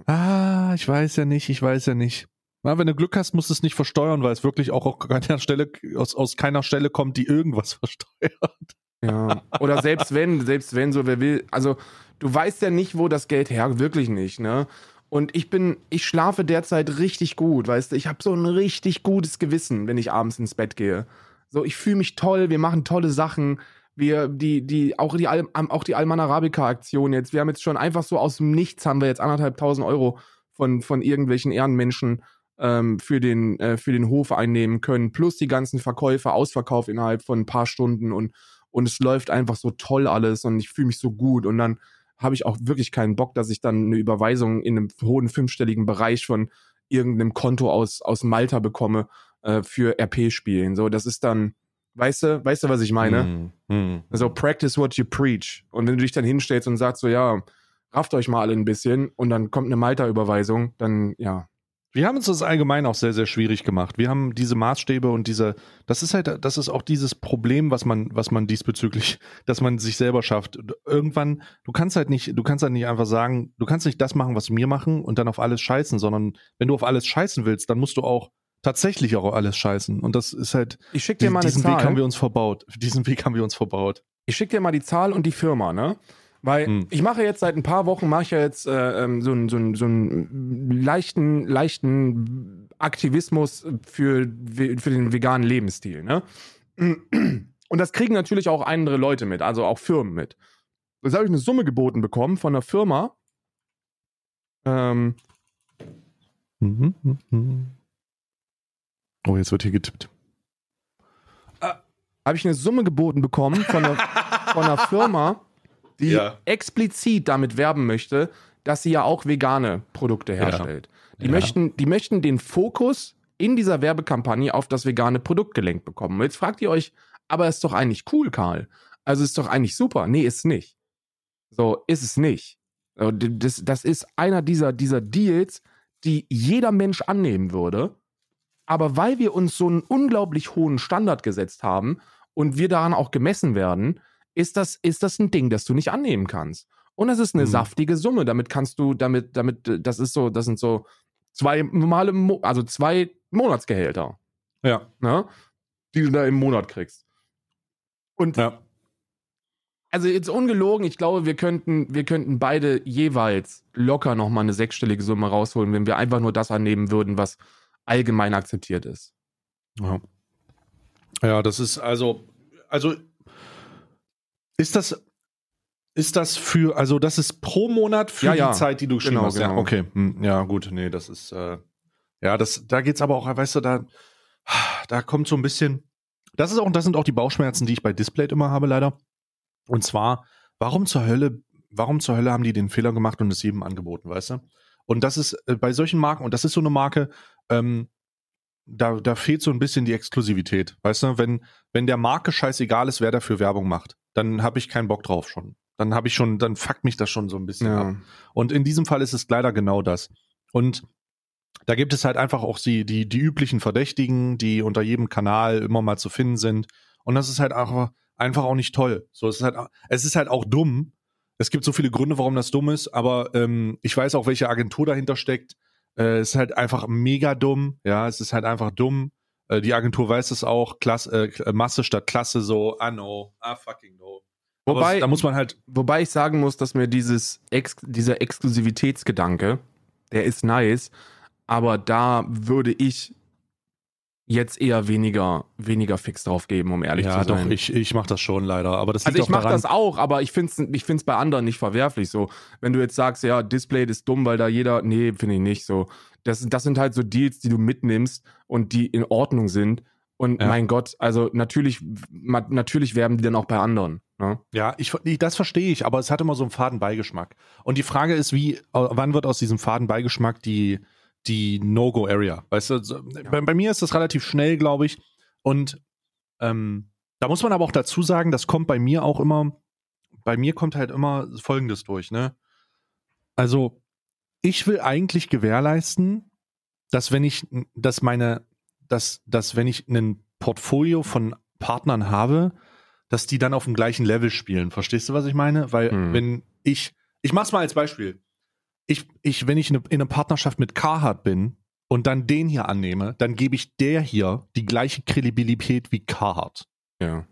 Ah, ich weiß ja nicht, ich weiß ja nicht. Na, wenn du Glück hast, musst du es nicht versteuern, weil es wirklich auch aus keiner Stelle, aus, aus keiner Stelle kommt, die irgendwas *laughs* versteuert. Ja. Oder selbst wenn, selbst wenn, so wer will, also du weißt ja nicht, wo das Geld her, wirklich nicht, ne? Und ich bin, ich schlafe derzeit richtig gut, weißt du, ich habe so ein richtig gutes Gewissen, wenn ich abends ins Bett gehe. So, ich fühle mich toll, wir machen tolle Sachen wir, die, die, auch die, auch die Alman Arabica Aktion jetzt, wir haben jetzt schon einfach so aus dem Nichts haben wir jetzt anderthalb tausend Euro von, von irgendwelchen Ehrenmenschen ähm, für, den, äh, für den Hof einnehmen können, plus die ganzen Verkäufe, Ausverkauf innerhalb von ein paar Stunden und, und es läuft einfach so toll alles und ich fühle mich so gut. Und dann habe ich auch wirklich keinen Bock, dass ich dann eine Überweisung in einem hohen fünfstelligen Bereich von irgendeinem Konto aus, aus Malta bekomme äh, für RP-Spielen. So, das ist dann, Weißt du, weißt du, was ich meine? Mm, mm. Also practice what you preach. Und wenn du dich dann hinstellst und sagst so, ja, rafft euch mal alle ein bisschen und dann kommt eine Malta-Überweisung, dann ja. Wir haben uns das allgemein auch sehr, sehr schwierig gemacht. Wir haben diese Maßstäbe und diese, das ist halt, das ist auch dieses Problem, was man, was man diesbezüglich, *laughs* dass man sich selber schafft. Irgendwann, du kannst halt nicht, du kannst halt nicht einfach sagen, du kannst nicht das machen, was wir machen und dann auf alles scheißen, sondern wenn du auf alles scheißen willst, dann musst du auch tatsächlich auch alles scheißen. Und das ist halt. Ich schick dir mal diesen eine Zahl. Weg haben wir uns verbaut. *laughs* Diesen Weg haben wir uns verbaut. Ich schick dir mal die Zahl und die Firma, ne? Weil hm. ich mache jetzt seit ein paar Wochen, mache ich ja jetzt äh, ähm, so einen so so einen leichten, leichten Aktivismus für, für den veganen Lebensstil, ne? Und das kriegen natürlich auch andere Leute mit, also auch Firmen mit. Jetzt habe ich eine Summe geboten bekommen von einer Firma. Ähm, mhm, mhm. Oh, jetzt wird hier getippt. Äh, Habe ich eine Summe geboten bekommen von einer, von einer Firma, die ja. explizit damit werben möchte, dass sie ja auch vegane Produkte herstellt. Ja. Die, ja. Möchten, die möchten den Fokus in dieser Werbekampagne auf das vegane Produkt gelenkt bekommen. Und jetzt fragt ihr euch, aber ist doch eigentlich cool, Karl. Also ist doch eigentlich super. Nee, ist nicht. So, ist es nicht. Das, das ist einer dieser, dieser Deals, die jeder Mensch annehmen würde aber weil wir uns so einen unglaublich hohen Standard gesetzt haben und wir daran auch gemessen werden, ist das, ist das ein Ding, das du nicht annehmen kannst. Und das ist eine Mhm. saftige Summe. Damit kannst du, damit, damit, äh, das ist so, das sind so zwei normale, Mo also zwei Monatsgehälter, Ja. ne? Die du da im Monat kriegst. Und Ja. also jetzt ungelogen, ich glaube, wir könnten, wir könnten beide jeweils locker nochmal eine sechsstellige Summe rausholen, wenn wir einfach nur das annehmen würden, was allgemein akzeptiert ist. Ja. Ja, das ist also, also ist das, ist das für, also das ist pro Monat für Ja, ja. die Zeit, die du geschrieben Genau, hast. Ja, genau. okay. Hm, Ja, gut, nee, das ist, äh, ja, das, da geht's aber auch, weißt du, da, da kommt so ein bisschen, das ist auch, das sind auch die Bauchschmerzen, die ich bei Display immer habe, leider. Und zwar, warum zur Hölle, warum zur Hölle haben die den Fehler gemacht und es jedem angeboten, weißt du? Und das ist äh, bei solchen Marken, und das ist so eine Marke, ähm, da, da fehlt so ein bisschen die Exklusivität. Weißt du, wenn, wenn der Marke scheißegal ist, wer dafür Werbung macht, dann habe ich keinen Bock drauf schon. Dann habe ich schon, dann fuckt mich das schon so ein bisschen ab. Und in diesem Fall ist es leider genau das. Und da gibt es halt einfach auch die, die, die üblichen Verdächtigen, die unter jedem Kanal immer mal zu finden sind. Und das ist halt einfach, einfach auch nicht toll. So, es ist halt, es ist halt auch dumm. Es gibt so viele Gründe, warum das dumm ist, aber ähm, ich weiß auch, welche Agentur dahinter steckt. Äh, es ist halt einfach mega dumm. Ja, es ist halt einfach dumm. Äh, die Agentur weiß es auch. Klasse, äh, Masse statt Klasse, so, ah no, ah fucking no. Wobei, es, da muss man halt, Wobei ich sagen muss, dass mir dieses Ex dieser Exklusivitätsgedanke, der ist nice, aber da würde ich jetzt eher weniger, weniger fix drauf geben, um ehrlich ja zu sein. doch, ich, ich mach das schon leider. Aber das also ich mache das auch, aber ich finde es ich find's bei anderen nicht verwerflich. So, wenn du jetzt sagst, ja, Display ist dumm, weil da jeder, nee, finde ich nicht so. Das, das sind halt so Deals, die du mitnimmst und die in Ordnung sind. Und Ja. mein Gott, also natürlich, natürlich werben die dann auch bei anderen. Ne? Ja, ich, ich- das verstehe ich, aber es hat immer so einen faden Beigeschmack. Und die Frage ist, wie, äh, wann wird aus diesem faden Beigeschmack die, die No-Go-Area? Weißt du, so, bei, bei mir ist das relativ schnell, glaube ich. Und ähm, da muss man aber auch dazu sagen, das kommt bei mir auch immer, bei mir kommt halt immer Folgendes durch, ne? Also, ich will eigentlich gewährleisten, dass wenn ich, dass meine, dass, dass wenn ich ein Portfolio von Partnern habe, dass die dann auf dem gleichen Level spielen. Verstehst du, was ich meine? Weil Hm. wenn ich, ich mach's mal als Beispiel. Ich, ich, wenn ich in, in einer Partnerschaft mit Carhartt bin und dann den hier annehme, dann gebe ich der hier die gleiche Kredibilität wie Carhartt. Ja.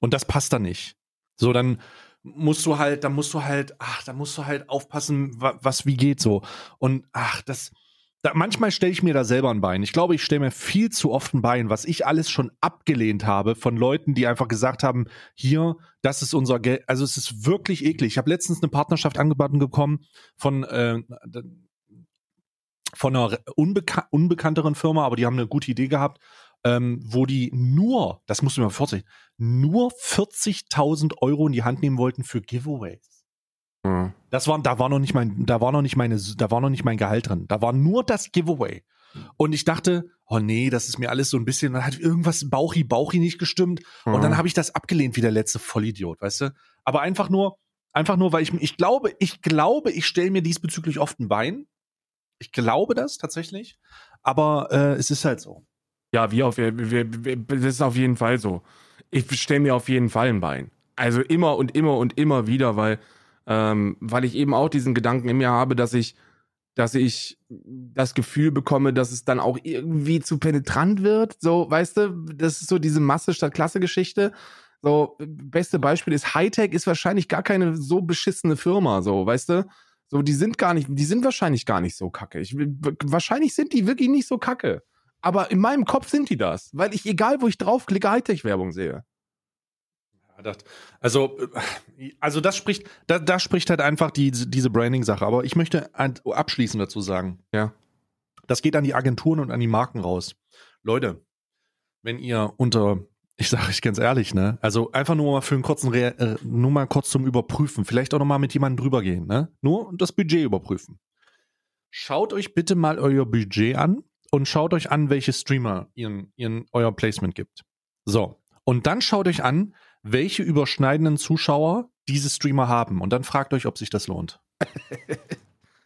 Und das passt da nicht. So, dann musst du halt, dann musst du halt, ach, da musst du halt aufpassen, wa, was wie geht so. Und ach, das, da, manchmal stelle ich mir da selber ein Bein. Ich glaube, ich stelle mir viel zu oft ein Bein, was ich alles schon abgelehnt habe von Leuten, die einfach gesagt haben, hier, das ist unser Geld. Also es ist wirklich eklig. Ich habe letztens eine Partnerschaft angeboten bekommen von äh, von einer unbeka unbekannteren Firma, aber die haben eine gute Idee gehabt, ähm, wo die nur, das musst du mir mal vorstellen, nur 40.000 Euro in die Hand nehmen wollten für Giveaways. Ja. Das war, da war noch nicht mein, da war noch nicht meine, da war noch nicht mein Gehalt drin. Da war nur das Giveaway. Und ich dachte, oh nee, das ist mir alles so ein bisschen, dann hat irgendwas Bauchi, Bauchi nicht gestimmt. Und dann Ja. habe ich das abgelehnt wie der letzte Vollidiot, weißt du? Aber einfach nur, einfach nur, weil ich, ich glaube, ich glaube, ich stelle mir diesbezüglich oft ein Bein. Ich glaube das tatsächlich. Aber äh, es ist halt so. Ja, wie auf, wir, wir, wir, das ist auf jeden Fall so. Ich stelle mir auf jeden Fall ein Bein. Also immer und immer und immer wieder, weil, ähm, weil ich eben auch diesen Gedanken in mir habe, dass ich, dass ich das Gefühl bekomme, dass es dann auch irgendwie zu penetrant wird. So, weißt du, das ist so diese Masse statt Klasse Geschichte. So, beste Beispiel ist Hightech ist wahrscheinlich gar keine so beschissene Firma, so, weißt du? So, die sind gar nicht, die sind wahrscheinlich gar nicht so kacke. Ich, wahrscheinlich sind die wirklich nicht so kacke. Aber in meinem Kopf sind die das, weil ich, egal wo ich draufklicke, Hightech-Werbung sehe. Das, also, äh, also das spricht, da, da spricht halt einfach die, diese Branding-Sache. Aber ich möchte abschließend dazu sagen. Ja. Das geht an die Agenturen und an die Marken raus. Leute, wenn ihr unter, ich sage euch ganz ehrlich, ne, also einfach nur mal für einen kurzen, Re äh, nur mal kurz zum Überprüfen, vielleicht auch noch mal mit jemandem drüber gehen, ne, nur das Budget überprüfen. Schaut euch bitte mal euer Budget an und schaut euch an, welche Streamer ihren, ihren, euer Placement gibt. So. Und dann schaut euch an, welche überschneidenden Zuschauer diese Streamer haben. Und dann fragt euch, ob sich das lohnt. *laughs*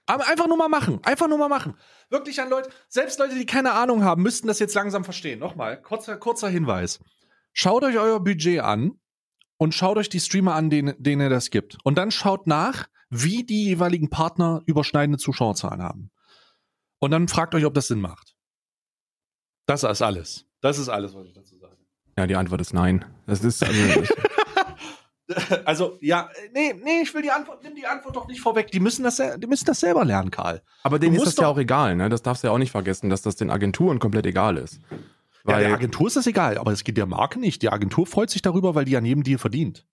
Aber einfach nur mal machen. Einfach nur mal machen. Wirklich an Leute, selbst Leute, die keine Ahnung haben, müssten das jetzt langsam verstehen. Nochmal, kurzer, kurzer Hinweis. Schaut euch euer Budget an und schaut euch die Streamer an, denen, denen ihr das gibt. Und dann schaut nach, wie die jeweiligen Partner überschneidende Zuschauerzahlen haben. Und dann fragt euch, ob das Sinn macht. Das ist alles. Das ist alles, was ich dazu sage. Ja, die Antwort ist nein. Das ist also, *laughs* Also, ja, nee, nee, ich will die Antwort, nimm die Antwort doch nicht vorweg. Die müssen das, die müssen das selber lernen, Karl. aber denen ist das ja auch egal, ne? Das darfst du ja auch nicht vergessen, dass das den Agenturen komplett egal ist. Ja, Weil, der Agentur ist das egal, aber es geht der Marke nicht. Die Agentur freut sich darüber, weil die an jedem Deal verdient.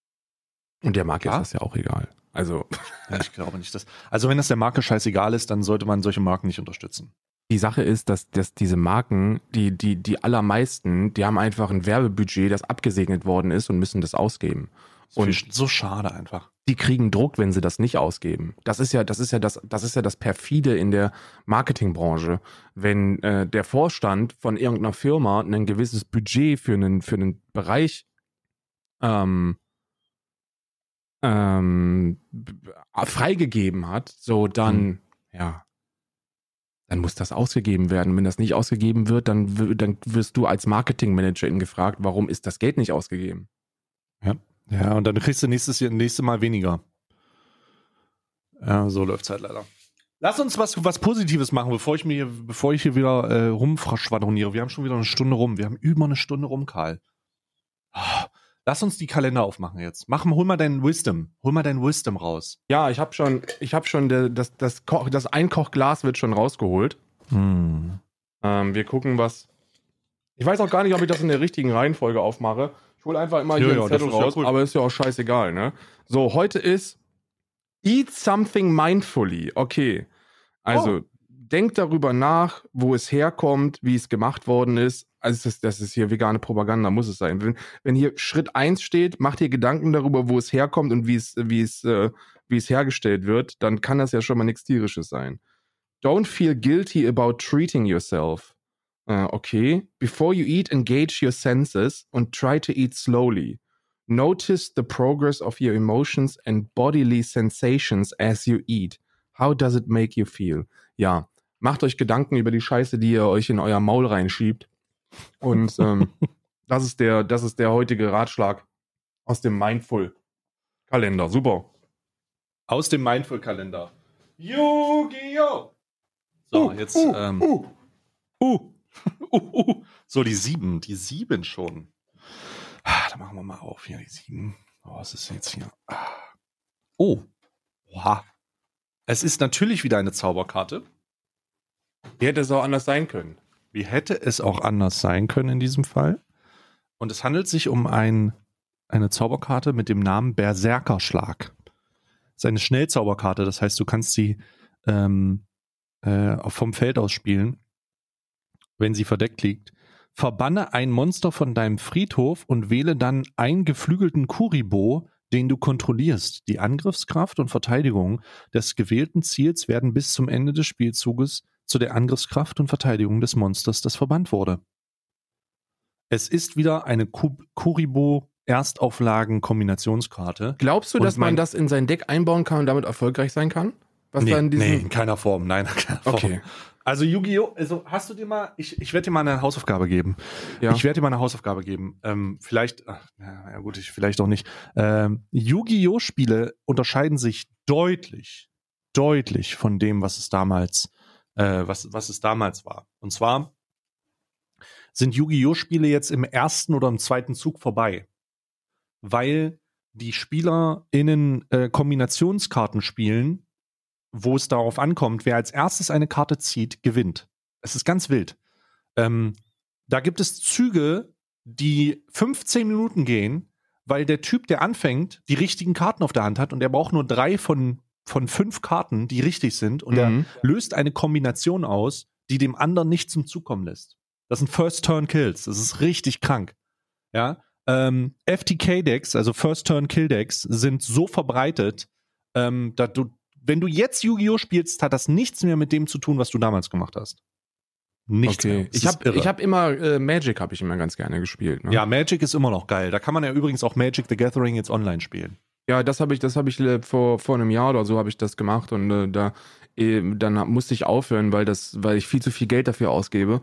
und der Marke Klar. ist das ja auch egal. Also, Ja, ich glaube nicht, dass. Also, wenn das der Marke scheißegal ist, dann sollte man solche Marken nicht unterstützen. Die Sache ist, dass, dass diese Marken, die, die, die allermeisten, die haben einfach ein Werbebudget, das abgesegnet worden ist und müssen das ausgeben. Und Und- so schade einfach. die kriegen Druck, wenn sie das nicht ausgeben. Das ist ja, das ist ja das, das ist ja das perfide in der Marketingbranche, wenn äh, der Vorstand von irgendeiner Firma ein gewisses Budget für einen für einen Bereich ähm, ähm, freigegeben hat, so dann ja, dann muss das ausgegeben werden. Wenn das nicht ausgegeben wird, dann, dann wirst du als Marketingmanagerin gefragt, warum ist das Geld nicht ausgegeben? Ja, und dann kriegst du nächstes, nächste Mal weniger. Ja, so läuft's halt leider. Lass uns was, was Positives machen, bevor ich mir, bevor ich hier wieder äh, rumschwadroniere. Wir haben schon wieder eine Stunde rum. Wir haben über eine Stunde rum, Karl. Ah, Lass uns die Kalender aufmachen jetzt. Mach, hol mal deinen Wisdom. Hol mal deinen Wisdom raus. Ja, ich habe schon, ich habe schon das, das, Koch, das Einkochglas wird schon rausgeholt. Hm. Ähm, wir gucken, was. Ich weiß auch gar nicht, ob ich das in der richtigen Reihenfolge aufmache. Ich hole einfach immer Ja, hier ja, das Zettel ist ja raus, cool. aber ist ja auch scheißegal, ne? So, heute ist Eat something mindfully. Okay. Also, Oh. Denkt darüber nach, wo es herkommt, wie es gemacht worden ist. Also, das, das ist hier vegane Propaganda, muss es sein. Wenn, wenn hier Schritt 1 steht, macht ihr Gedanken darüber, wo es herkommt und wie es, wie es, äh, wie es hergestellt wird, dann kann das ja schon mal nichts Tierisches sein. Don't feel guilty about treating yourself. Äh, okay. Before you eat, engage your senses and try to eat slowly. Notice the progress of your emotions and bodily sensations as you eat. How does it make you feel? Ja, macht euch Gedanken über die Scheiße, die ihr euch in euer Maul reinschiebt. Und ähm, *laughs* das, ist der, das ist der heutige Ratschlag aus dem Mindful-Kalender. Super. Aus dem Mindful-Kalender. Yu-Gi-Oh! So, jetzt. ähm, uh. Uh. *laughs* uh, uh. So, die sieben, die sieben schon. Ah, Da machen wir mal auf hier, die sieben. Oh, was ist jetzt hier? Ah. Oh. Oha. Es ist natürlich wieder eine Zauberkarte. Wie hätte es auch anders sein können? Wie hätte es auch anders sein können in diesem Fall? Und es handelt sich um ein, eine Zauberkarte mit dem Namen Berserkerschlag. Es ist eine Schnellzauberkarte, das heißt, du kannst sie ähm, äh, vom Feld aus spielen, wenn sie verdeckt liegt. Verbanne ein Monster von deinem Friedhof und wähle dann einen geflügelten Kuribo, den du kontrollierst. Die Angriffskraft und Verteidigung des gewählten Ziels werden bis zum Ende des Spielzuges zu der Angriffskraft und Verteidigung des Monsters, das verbannt wurde. Es ist wieder eine Ku- Kuribo Erstauflagen-Kombinationskarte. Glaubst du, dass man das in sein Deck einbauen kann und damit erfolgreich sein kann? Was nee, dann nee, in keiner Form. Nein, in keiner Form. Okay. Also Yu-Gi-Oh! Also hast du dir mal, ich, ich werde dir mal eine Hausaufgabe geben. Ja. Ich werde dir mal eine Hausaufgabe geben. Ähm, vielleicht, ach, ja ja gut, ich, vielleicht auch nicht. Ähm, Yu-Gi-Oh! Spiele unterscheiden sich deutlich, deutlich von dem, was es damals, äh, was, was es damals war. Und zwar sind Yu-Gi-Oh! Spiele jetzt im ersten oder im zweiten Zug vorbei. Weil die SpielerInnen äh, Kombinationskarten spielen, wo es darauf ankommt, wer als erstes eine Karte zieht, gewinnt. Es ist ganz wild. Ähm, da gibt es Züge, die 15 Minuten gehen, weil der Typ, der anfängt, die richtigen Karten auf der Hand hat und er braucht nur drei von, von fünf Karten, die richtig sind und er Mhm. löst eine Kombination aus, die dem anderen nicht zum Zug kommen lässt. Das sind First Turn Kills. Das ist richtig krank. Ja. Ähm, FTK-Decks, also First Turn Kill Decks, sind so verbreitet, ähm, dass du, wenn du jetzt Yu-Gi-Oh! spielst, hat das nichts mehr mit dem zu tun, was du damals gemacht hast. Nichts mehr. Okay. Ich habe irre. ich hab immer äh, Magic habe ich immer ganz gerne gespielt. Ne? ja, Magic ist immer noch geil. Da kann man ja übrigens auch Magic the Gathering jetzt online spielen. Ja, das habe ich, das habe ich äh, vor, vor einem Jahr oder so habe ich das gemacht und äh, da äh, dann musste ich aufhören, weil das, weil ich viel zu viel Geld dafür ausgebe.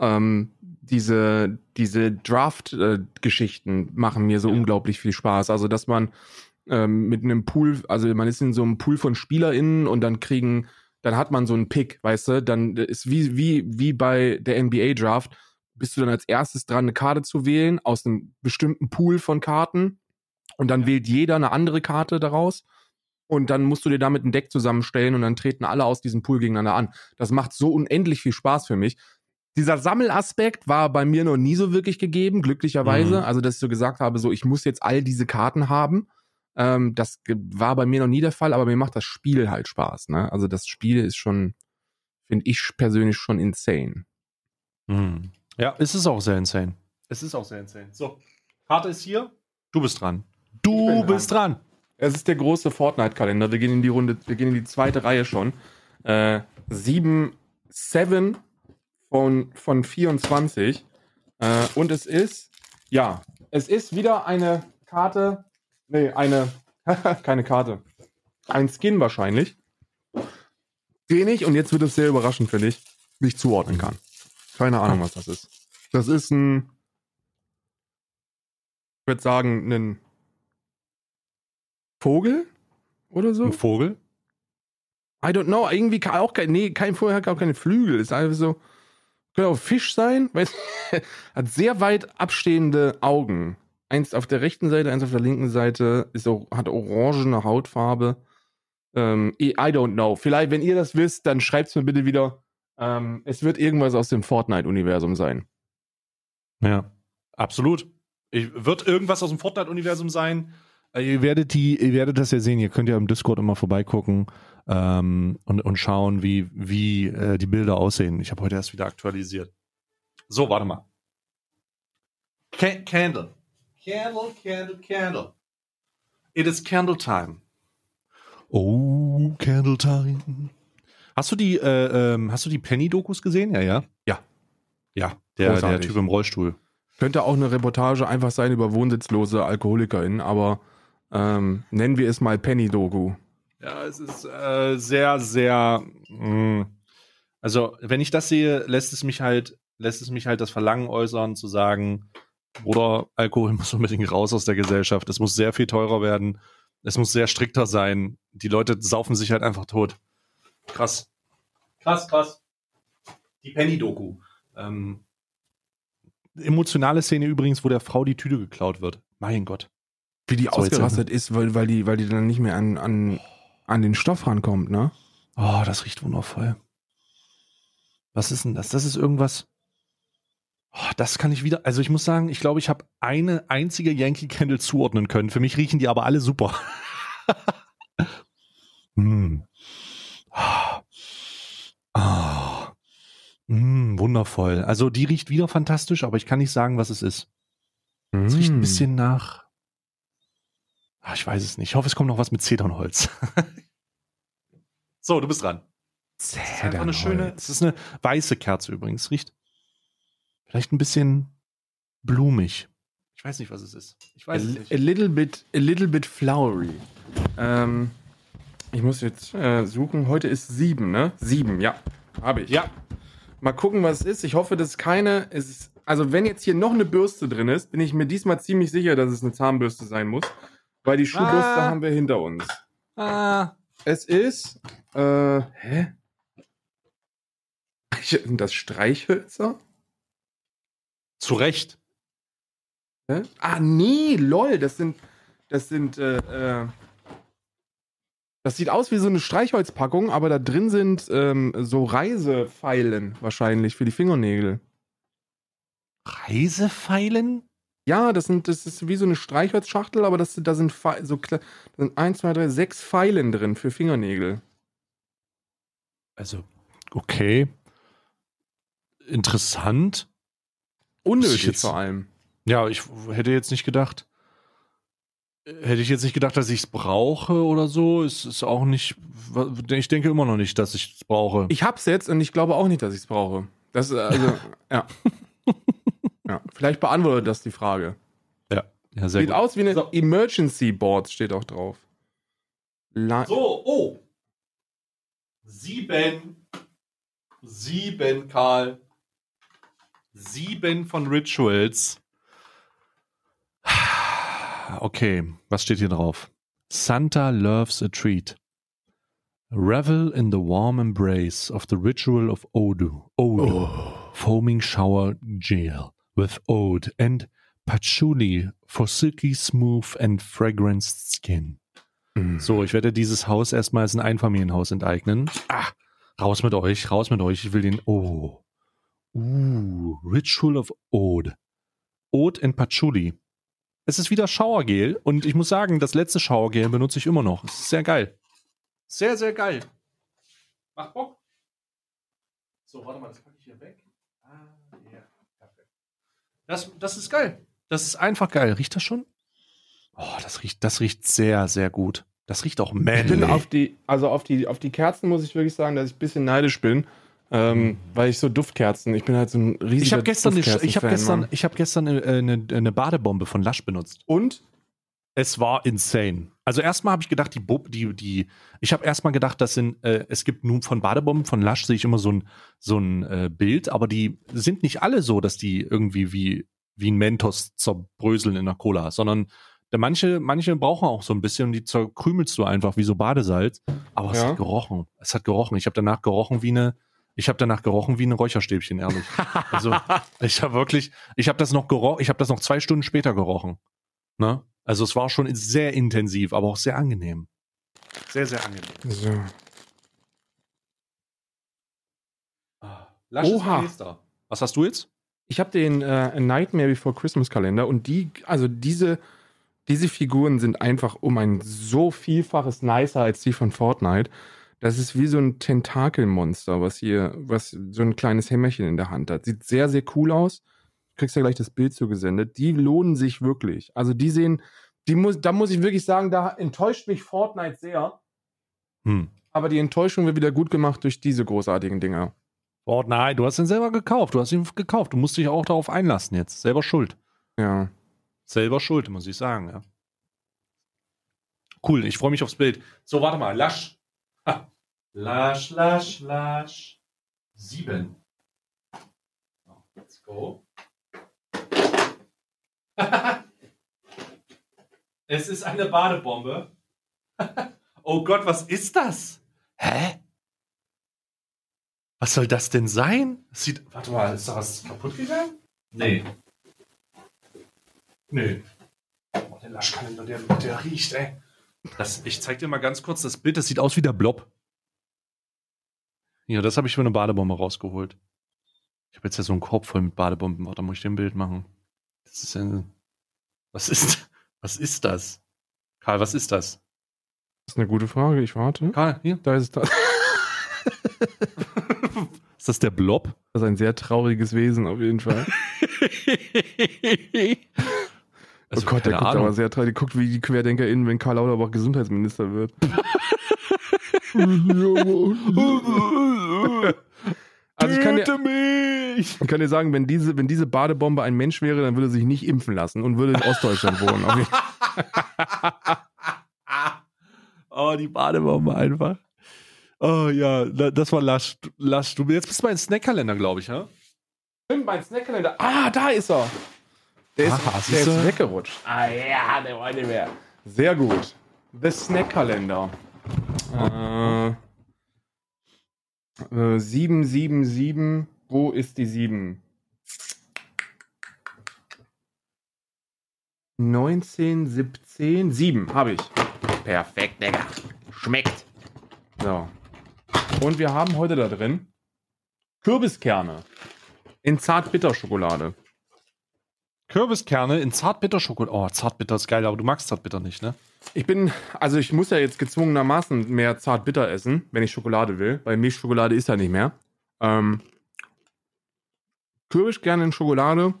Ähm, diese diese Draft-Geschichten machen mir so Ja. unglaublich viel Spaß. Also dass man ähm, mit einem Pool, also man ist in so einem Pool von SpielerInnen und dann kriegen, dann hat man so einen Pick, weißt du, dann ist wie, wie, wie bei der NBA Draft, bist du dann als erstes dran, eine Karte zu wählen aus einem bestimmten Pool von Karten und dann wählt jeder eine andere Karte daraus und dann musst du dir damit ein Deck zusammenstellen und dann treten alle aus diesem Pool gegeneinander an. Das macht so unendlich viel Spaß für mich. Dieser Sammelaspekt war bei mir noch nie so wirklich gegeben, glücklicherweise. Mhm. Also, dass ich so gesagt habe, so, ich muss jetzt all diese Karten haben. Ähm, das war bei mir noch nie der Fall, aber mir macht das Spiel halt Spaß. Ne? Also, das Spiel ist schon, finde ich persönlich schon insane. Hm. Ja, es ist auch sehr insane. Es ist auch sehr insane. So, Karte ist hier. Du bist dran. Du bin dran. bist dran. Es ist der große Fortnite-Kalender. Wir gehen in die Runde, wir gehen in die zweite Reihe schon. Äh, 7, 7 von, von 24. Äh, und es ist, ja, es ist wieder eine Karte. Nee, eine, *laughs* keine Karte. Ein Skin wahrscheinlich. Den ich, und jetzt wird es sehr überraschend für dich, nicht zuordnen kann. Keine Ahnung, was das ist. Das ist ein, ich würde sagen, ein Vogel oder so? Ein Vogel? I don't know. Irgendwie kann auch kein, nee, kein Vogel hat auch keine Flügel. Ist einfach so, könnte auch Fisch sein. *laughs* Weiß, hat sehr weit abstehende Augen. Eins auf der rechten Seite, eins auf der linken Seite, ist auch, hat orangene Hautfarbe. Ähm, I don't know. Vielleicht, wenn ihr das wisst, dann schreibt es mir bitte wieder. Ähm, es wird irgendwas aus dem Fortnite-Universum sein. Ja, absolut. Wird irgendwas aus dem Fortnite-Universum sein? Äh, Ihr werdet, die, ihr werdet das ja sehen. Ihr könnt ja im Discord immer vorbeigucken ähm, und, und schauen, wie, wie äh, die Bilder aussehen. Ich habe heute erst wieder aktualisiert. So, warte mal. Ca candle. Candle, candle, candle. It is candle time. Oh, candle time. Hast du die, äh, ähm, hast du die Penny-Dokus gesehen? Ja, ja. Ja. Ja, der, der. Typ im Rollstuhl. Könnte auch eine Reportage einfach sein über wohnsitzlose AlkoholikerInnen, aber ähm, nennen wir es mal Penny-Doku. Ja, es ist äh, sehr, sehr. Mh, also, wenn ich das sehe, lässt es mich halt, lässt es mich halt das Verlangen äußern, zu sagen, Bruder, Alkohol *laughs* muss unbedingt raus aus der Gesellschaft. Es muss sehr viel teurer werden. Es muss sehr strikter sein. Die Leute saufen sich halt einfach tot. Krass. Krass, krass. Die Penny-Doku. Ähm, emotionale Szene übrigens, wo der Frau die Tüte geklaut wird. Mein Gott. Wie die So, ausgerastet ist, weil, weil, die, weil die dann nicht mehr an, an, an den Stoff rankommt, ne? Oh, das riecht wundervoll. Was ist denn das? Das ist irgendwas. Oh, das kann ich wieder. Also ich muss sagen, ich glaube, ich habe eine einzige Yankee Candle zuordnen können. Für mich riechen die aber alle super. *laughs* mm. Ah. Mm, wundervoll. Also die riecht wieder fantastisch, aber ich kann nicht sagen, was es ist. Es riecht ein bisschen nach. Ah, ich weiß es nicht. Ich hoffe, es kommt noch was mit Zedernholz. *laughs* so, du bist dran. Es ist einfach eine schöne. Es ist eine weiße Kerze übrigens. Riecht vielleicht ein bisschen blumig. Ich weiß nicht, was es ist. Ich A, weiß es a nicht. little bit, a little bit flowery. Ähm, ich muss jetzt äh, suchen. Heute ist sieben, ne? Sieben, ja. Habe ich. Ja, Mal gucken, was es ist. Ich hoffe, dass keine. Es ist, also, wenn jetzt hier noch eine Bürste drin ist, bin ich mir diesmal ziemlich sicher, dass es eine Zahnbürste sein muss. Weil die Schuhbürste Ah. haben wir hinter uns. ah, Es ist. Äh, hä? Sind das Streichhölzer? zu Recht. Hä? Ah, nee, lol, das sind. Das sind. Äh, äh, das sieht aus wie so eine Streichholzpackung, aber da drin sind ähm, so Reisepfeilen wahrscheinlich für die Fingernägel. Reisepfeilen? Ja, das sind, das ist wie so eine Streichholzschachtel, aber das, da sind so da sind 1, 2, 3, 6 Pfeilen drin für Fingernägel. Also, okay. Interessant. Unnötig jetzt- vor allem. Ja, ich hätte jetzt nicht gedacht. Hätte ich jetzt nicht gedacht, dass ich es brauche oder so. Es ist auch nicht. Ich denke immer noch nicht, dass ich es brauche. Ich hab's jetzt und ich glaube auch nicht, dass ich es brauche. Das, also, *laughs* ja. Ja. Vielleicht beantwortet das die Frage. ja, ja, sehr Sieht gut. aus wie eine So. Emergency Board, steht auch drauf. La So, oh. Sieben. Sieben, Karl. Sieben von Rituals. Okay, was steht hier drauf? Santa loves a treat. Revel in the warm embrace of the ritual of Odu. Odu. Foaming shower gel with ode and patchouli for silky smooth and fragranced skin. Mm. So, ich werde dieses Haus erstmal als ein Einfamilienhaus enteignen. Ah, raus mit euch, raus mit euch. Ich will den. Oh. Uh, Ritual of Ode. Ode and Patchouli. Es ist wieder Schauergel und ich muss sagen, das letzte Schauergel benutze ich immer noch. Es ist sehr geil. Sehr, sehr geil. Macht Bock. So, warte mal, das packe ich hier weg. Das, das ist geil. Das ist einfach geil. Riecht das schon? Oh, das riecht, das riecht sehr, sehr gut. Das riecht auch Ich bin männlich. auf die, also auf die, auf die Kerzen muss ich wirklich sagen, dass ich ein bisschen neidisch bin. Ähm, weil ich so Duftkerzen, ich bin halt so ein riesiger Ich habe gestern, eine, ich habe Duftkerzen-Fan, gestern, ich habe gestern eine, eine, eine Badebombe von Lush benutzt. Und? Es war insane. Also erstmal habe ich gedacht, die Bub, die, die, ich habe erstmal gedacht, das sind, äh, es gibt nun von Badebomben von Lush sehe ich immer so ein, so ein äh, Bild, aber die sind nicht alle so, dass die irgendwie wie, wie ein Mentos zerbröseln in der Cola, sondern der manche, manche brauchen auch so ein bisschen und die zerkrümelst du einfach wie so Badesalz. Aber es Ja. hat gerochen. Es hat gerochen. Ich habe danach gerochen wie eine, ich habe danach gerochen wie ein Räucherstäbchen, ehrlich. Also *laughs* ich habe wirklich, ich habe das noch gerochen, ich habe das noch zwei Stunden später gerochen. Ne? Also es war schon sehr intensiv, aber auch sehr angenehm. Sehr, sehr angenehm. So. Lasch ist Oha. Was hast du jetzt? Ich habe den äh, A Nightmare Before Christmas Kalender und die, also diese, diese Figuren sind einfach um ein so vielfaches nicer als die von Fortnite. Das ist wie so ein Tentakelmonster, was hier, was so ein kleines Hämmerchen in der Hand hat. Sieht sehr, sehr cool aus. Du kriegst ja gleich das Bild zugesendet. Die lohnen sich wirklich. Also die sehen, die muss, da muss ich wirklich sagen, da enttäuscht mich Fortnite sehr. Hm. Aber die Enttäuschung wird wieder gut gemacht durch diese großartigen Dinger. Nein, du hast ihn selber gekauft. Du hast ihn gekauft. Du musst dich auch darauf einlassen jetzt. Selber schuld. Ja. Selber schuld, muss ich sagen, ja. Cool, ich freue mich aufs Bild. So, warte mal. Lasch. Ha. Lasch, lasch, lasch. Sieben. So, let's go. *laughs* es ist eine Badebombe. *laughs* oh Gott, was ist das? Hä? Was soll das denn sein? Sieht. Warte mal, ist da was kaputt gegangen? Nee. Nee. Oh, der Laschkalender, der, der riecht, ey. Das, ich zeig dir mal ganz kurz das Bild, das sieht aus wie der Blob. Ja, das habe ich für eine Badebombe rausgeholt. Ich habe jetzt ja so einen Korb voll mit Badebomben. Warte, muss ich dir ein Bild machen. Das ist ein. Was ist. *laughs* Was ist das? Karl, was ist das? Das ist eine gute Frage. Ich warte. Karl, hier. Da ist das. *laughs* Ist das der Blob? Das ist ein sehr trauriges Wesen auf jeden Fall. *laughs* Also, oh Gott, der guckt Ahnung. aber sehr traurig. Der guckt wie die QuerdenkerInnen, wenn Karl Lauterbach Gesundheitsminister wird. Also ich kann, dir, mich! ich kann dir sagen, wenn diese, wenn diese Badebombe ein Mensch wäre, dann würde er sich nicht impfen lassen und würde in Ostdeutschland wohnen. *laughs* Oh, die Badebombe einfach. Oh ja, da- das war Lasch. Lasch. Du jetzt bist du bei den Snackkalender, glaube ich, ja? Stimmt, mein Snackkalender. Ah, da ist er. Der ist, Aha, der ist weggerutscht. Ah ja, der wollte mehr. Sehr gut. The Snackkalender. Äh, äh, 777. Wo ist die 7? 19, 17, 7 habe ich. Perfekt, Digga. Schmeckt. So. Und wir haben heute da drin Kürbiskerne in Zartbitterschokolade. Kürbiskerne in Zartbitterschokolade. Oh, Zartbitter ist geil, aber du magst Zartbitter nicht, ne? Ich bin, also ich muss ja jetzt gezwungenermaßen mehr Zartbitter essen, wenn ich Schokolade will, weil Milchschokolade ist ja nicht mehr. Ähm, Kürbiskerne in Schokolade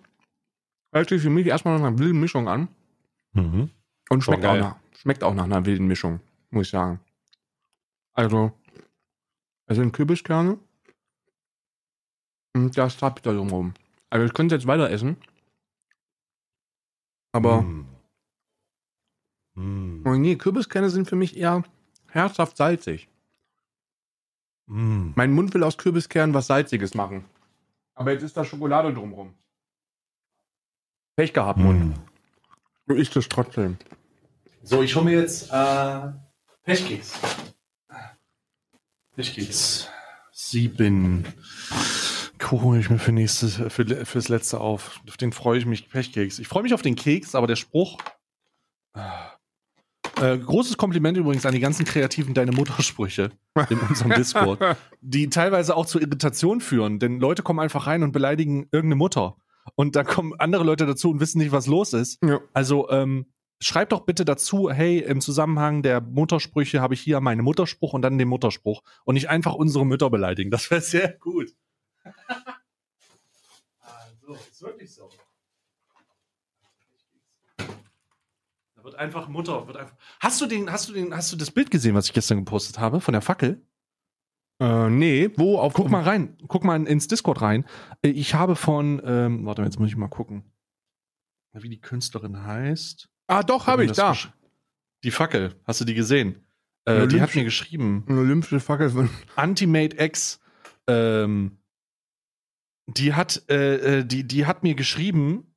hört sich für mich erstmal nach einer wilden Mischung an Mhm. und schmeckt auch, nach, schmeckt auch nach einer wilden Mischung, muss ich sagen. Also, es sind Kürbiskerne und da ist Zartbitter drumherum. Also ich könnte jetzt weiter essen, aber Mm. Mm. oh nee, Kürbiskerne sind für mich eher herzhaft salzig. Mm. Mein Mund will aus Kürbiskernen was Salziges machen. Aber jetzt ist da Schokolade drumrum. Pech gehabt, Mund. Mm. Du isst es trotzdem. So, ich hole mir jetzt äh, Pechkeks. Pechkeks. Sieben. Hole ich mir für nächstes, für, fürs letzte auf. Auf den freue ich mich. Pechkeks. Ich freue mich auf den Keks, aber der Spruch. Äh, großes Kompliment übrigens an die ganzen kreativen Deine Muttersprüche in unserem Discord, die teilweise auch zu Irritation führen, denn Leute kommen einfach rein und beleidigen irgendeine Mutter. Und da kommen andere Leute dazu und wissen nicht, was los ist. Ja. Also ähm, schreibt doch bitte dazu, hey, im Zusammenhang der Muttersprüche habe ich hier meinen Mutterspruch und dann den Mutterspruch und nicht einfach unsere Mütter beleidigen. Das wäre sehr gut. also, ist wirklich so. Wird einfach Mutter, wird einfach. Hast du den, hast du den, hast du das Bild gesehen, was ich gestern gepostet habe von der Fackel? Äh, nee, wo auf. Guck mal rein, guck mal ins Discord rein. Äh, Ich habe von, ähm, warte, jetzt muss ich mal gucken, wie die Künstlerin heißt. Ah, doch, habe ich da. Die Fackel, hast du die gesehen? Äh, die hat mir geschrieben. Eine olympische Fackel von. Antimate X, ähm, die hat, äh, äh, die, die hat mir geschrieben,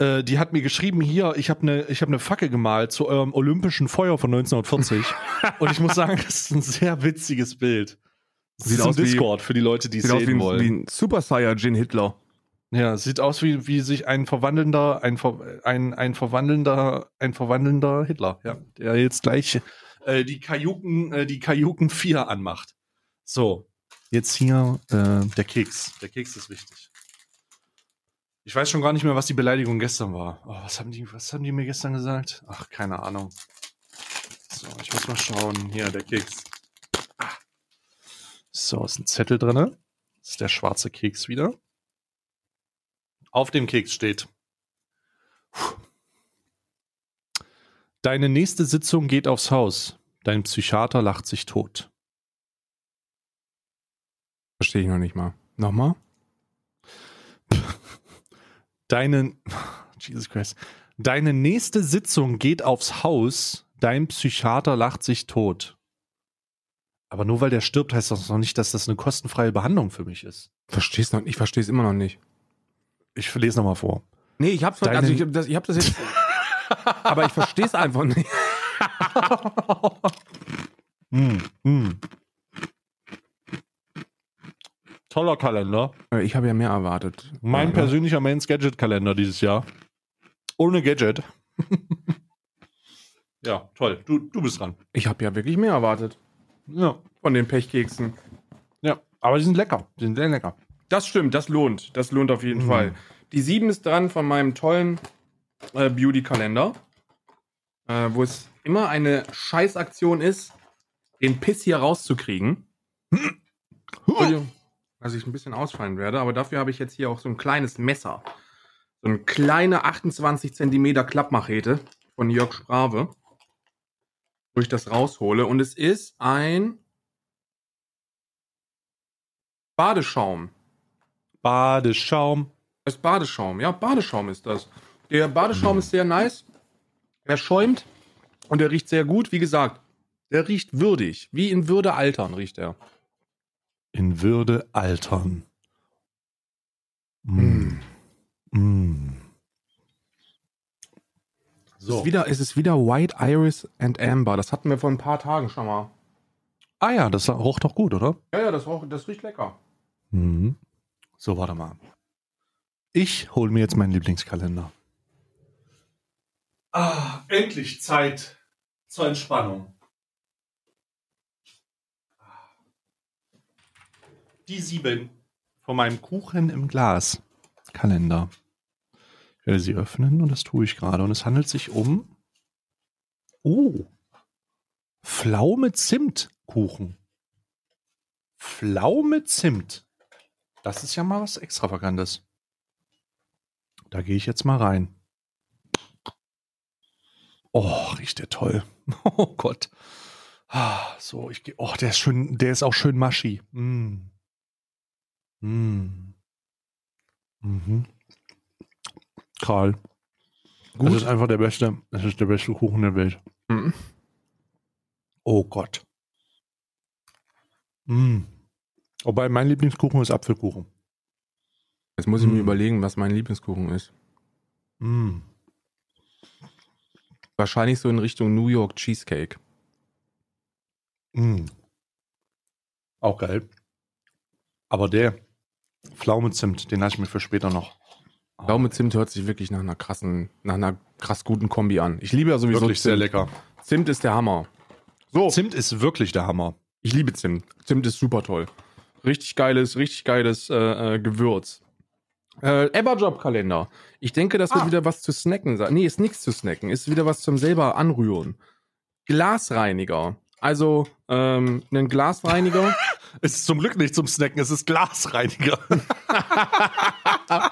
äh, die hat mir geschrieben, hier, ich habe eine hab ne Fackel gemalt zu eurem olympischen Feuer von 1940. *laughs* Und ich muss sagen, das ist ein sehr witziges Bild. Das Sieht ist aus wie- Discord für die Leute, die es Sieht aus wie sehen ein, wollen. wie ein Super Saiyajin Hitler. Ja, sieht aus wie, wie sich ein verwandelnder, ein, ver, ein, ein verwandelnder, ein verwandelnder Hitler, ja, der jetzt gleich äh, die Kajuken, äh, die Kajuken 4 anmacht. So, jetzt hier äh, der Keks. Der Keks ist wichtig. Ich weiß schon gar nicht mehr, was die Beleidigung gestern war. Oh, was haben die, was haben die mir gestern gesagt? Ach, keine Ahnung. So, ich muss mal schauen. Hier, der Keks. Ah. So, ist ein Zettel drinne. Das ist der schwarze Keks wieder. Auf dem Keks steht. Deine nächste Sitzung geht aufs Haus. Dein Psychiater lacht sich tot. Verstehe ich noch nicht mal. Nochmal? Deine, *laughs* Jesus Christ. Deine nächste Sitzung geht aufs Haus. Dein Psychiater lacht sich tot. Aber nur weil der stirbt, heißt das noch nicht, dass das eine kostenfreie Behandlung für mich ist. Versteh's noch, ich verstehe es immer noch nicht. Ich lese nochmal vor. Nee, ich hab's Deine- also ich hab das, ich hab das jetzt. *laughs* aber ich verstehe es einfach nicht. Mm, *laughs* mm. Toller Kalender. Äh, Ich habe ja mehr erwartet. Mein Ja, persönlicher Mains Gadget Kalender dieses Jahr. Ohne Gadget. *laughs* ja, toll. Du, du bist dran. Ich habe ja wirklich mehr erwartet. Ja. Von den Pechkeksen. Ja. Aber die sind lecker. Die sind sehr lecker. Das stimmt, das lohnt. Das lohnt auf jeden Mhm. Fall. Die 7 ist dran von meinem tollen äh, Beauty-Kalender, äh, wo es immer eine Scheißaktion ist, den Piss hier rauszukriegen. Entschuldigung, dass ich ein bisschen ausfallen werde, aber dafür habe ich jetzt hier auch so ein kleines Messer. So eine kleine 28 Zentimeter Klappmachete von Jörg Sprave, wo ich das raushole. Und es ist ein Badeschaum. Badeschaum. Das ist Badeschaum, ja, Badeschaum ist das. Der Badeschaum ist sehr nice. Er schäumt und er riecht sehr gut. Wie gesagt, der riecht würdig. Wie in Würde altern riecht er. In Würde altern. Mm. Mm. Es, So. ist wieder, es ist wieder White Iris and Amber. Das hatten wir vor ein paar Tagen schon mal. Ah ja, das roch doch gut, oder? Ja, ja, das, roch- das riecht lecker. Mhm. So, warte mal. Ich hole mir jetzt meinen Lieblingskalender. Ah, endlich Zeit zur Entspannung. Die sieben von meinem Kuchen im Glas Kalender. Ich werde sie öffnen und das tue ich gerade. Und es handelt sich um Oh. Pflaume Zimtkuchen. Pflaume Zimt. Das ist ja mal was Extravagantes. Da gehe ich jetzt mal rein. Oh, riecht der toll. *laughs* Oh Gott. Ah, so, ich gehe. Oh, der ist schön, der ist auch schön maschi. Mm. Mm. Mhm. Karl. Das ist einfach der beste, das ist der beste Kuchen der Welt. Mhm. Oh Gott. Mm. Wobei mein Lieblingskuchen ist Apfelkuchen. Jetzt muss ich mir Mm. überlegen, was mein Lieblingskuchen ist. Mm. Wahrscheinlich so in Richtung New York Cheesecake. Mm. Auch geil. Aber der Pflaumenzimt, den lasse ich mir für später noch. Pflaume Zimt hört sich wirklich nach einer krassen, nach einer krass guten Kombi an. Ich liebe ja sowieso Wirklich sehr lecker. Zimt ist der Hammer. So, Zimt ist wirklich der Hammer. ich liebe Zimt. Zimt ist super toll. Richtig geiles, richtig geiles äh, äh, Gewürz. Äh, Everjob-Kalender. Ich denke, das wird Ah. wieder was zu snacken sein. Nee, ist nichts zu snacken. Ist wieder was zum selber anrühren. Glasreiniger. Also, ähm, einen Glasreiniger. *laughs* Es ist zum Glück nicht zum Snacken, es ist Glasreiniger. *laughs*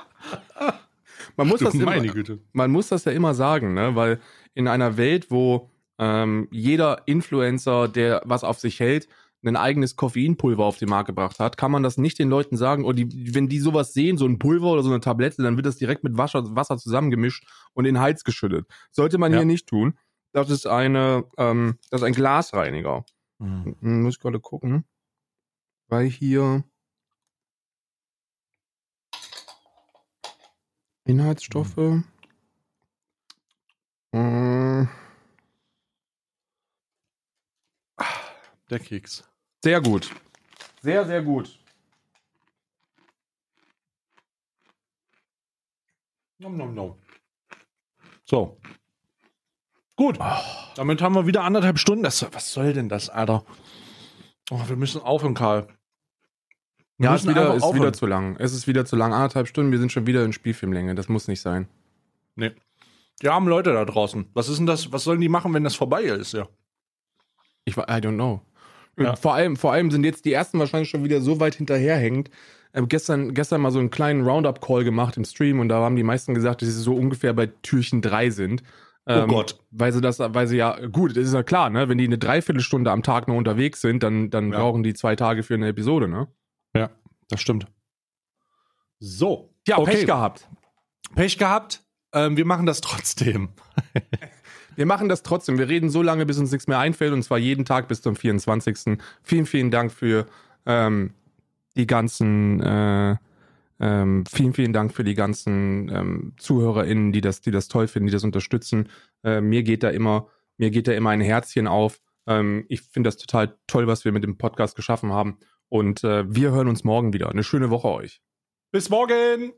Man muss, das immer, Meine Güte. man muss das ja immer sagen, ne? Weil in einer Welt, wo ähm, jeder Influencer, der was auf sich hält, ein eigenes Koffeinpulver auf den Markt gebracht hat, kann man das nicht den Leuten sagen, oder die, wenn die sowas sehen, so ein Pulver oder so eine Tablette, dann wird das direkt mit Wasser, Wasser zusammengemischt und in den Hals geschüttet. Sollte man Ja. hier nicht tun. Das ist eine, ähm, das ist ein Glasreiniger. Hm. Hm, muss ich gerade gucken. Weil hier Inhaltsstoffe. Hm, Der Keks. Sehr gut. Sehr, sehr gut. Nom, nom, nom. So. Gut. Damit haben wir wieder anderthalb Stunden. Das, was soll denn das, Alter? Oh, wir müssen aufhören, Karl. Wir Ja, ist müssen wieder, ist wieder zu lang. Es ist wieder zu lang. Anderthalb Stunden, wir sind schon wieder in Spielfilmlänge. Das muss nicht sein. Nee. Die armen Leute da draußen. Was ist denn das? Was sollen die machen, wenn das vorbei ist? Ja. Ich I don't know. Ja. Vor, allem, vor allem sind jetzt die ersten wahrscheinlich schon wieder so weit hinterherhängend. Ähm, gestern, gestern mal so einen kleinen Roundup-Call gemacht im Stream und da haben die meisten gesagt, dass sie so ungefähr bei Türchen 3 sind. Ähm, Oh Gott. Weil sie das, weil sie ja, gut, das ist ja klar, ne? Wenn die eine Dreiviertelstunde am Tag nur unterwegs sind, dann, dann Ja. brauchen die zwei Tage für eine Episode, ne? Ja, das stimmt. So. Ja, Okay. Pech gehabt. Pech gehabt. Ähm, wir machen das trotzdem. *laughs* Wir machen das trotzdem. Wir reden so lange, bis uns nichts mehr einfällt und zwar jeden Tag bis zum 24. Vielen, vielen Dank für ähm, die ganzen, äh, ähm, vielen, vielen Dank für die ganzen ähm, ZuhörerInnen, die das, die das toll finden, die das unterstützen. Äh, mir geht da immer, mir geht da immer ein Herzchen auf. Ähm, ich finde das total toll, was wir mit dem Podcast geschaffen haben. Und äh, wir hören uns morgen wieder. Eine schöne Woche euch. Bis morgen.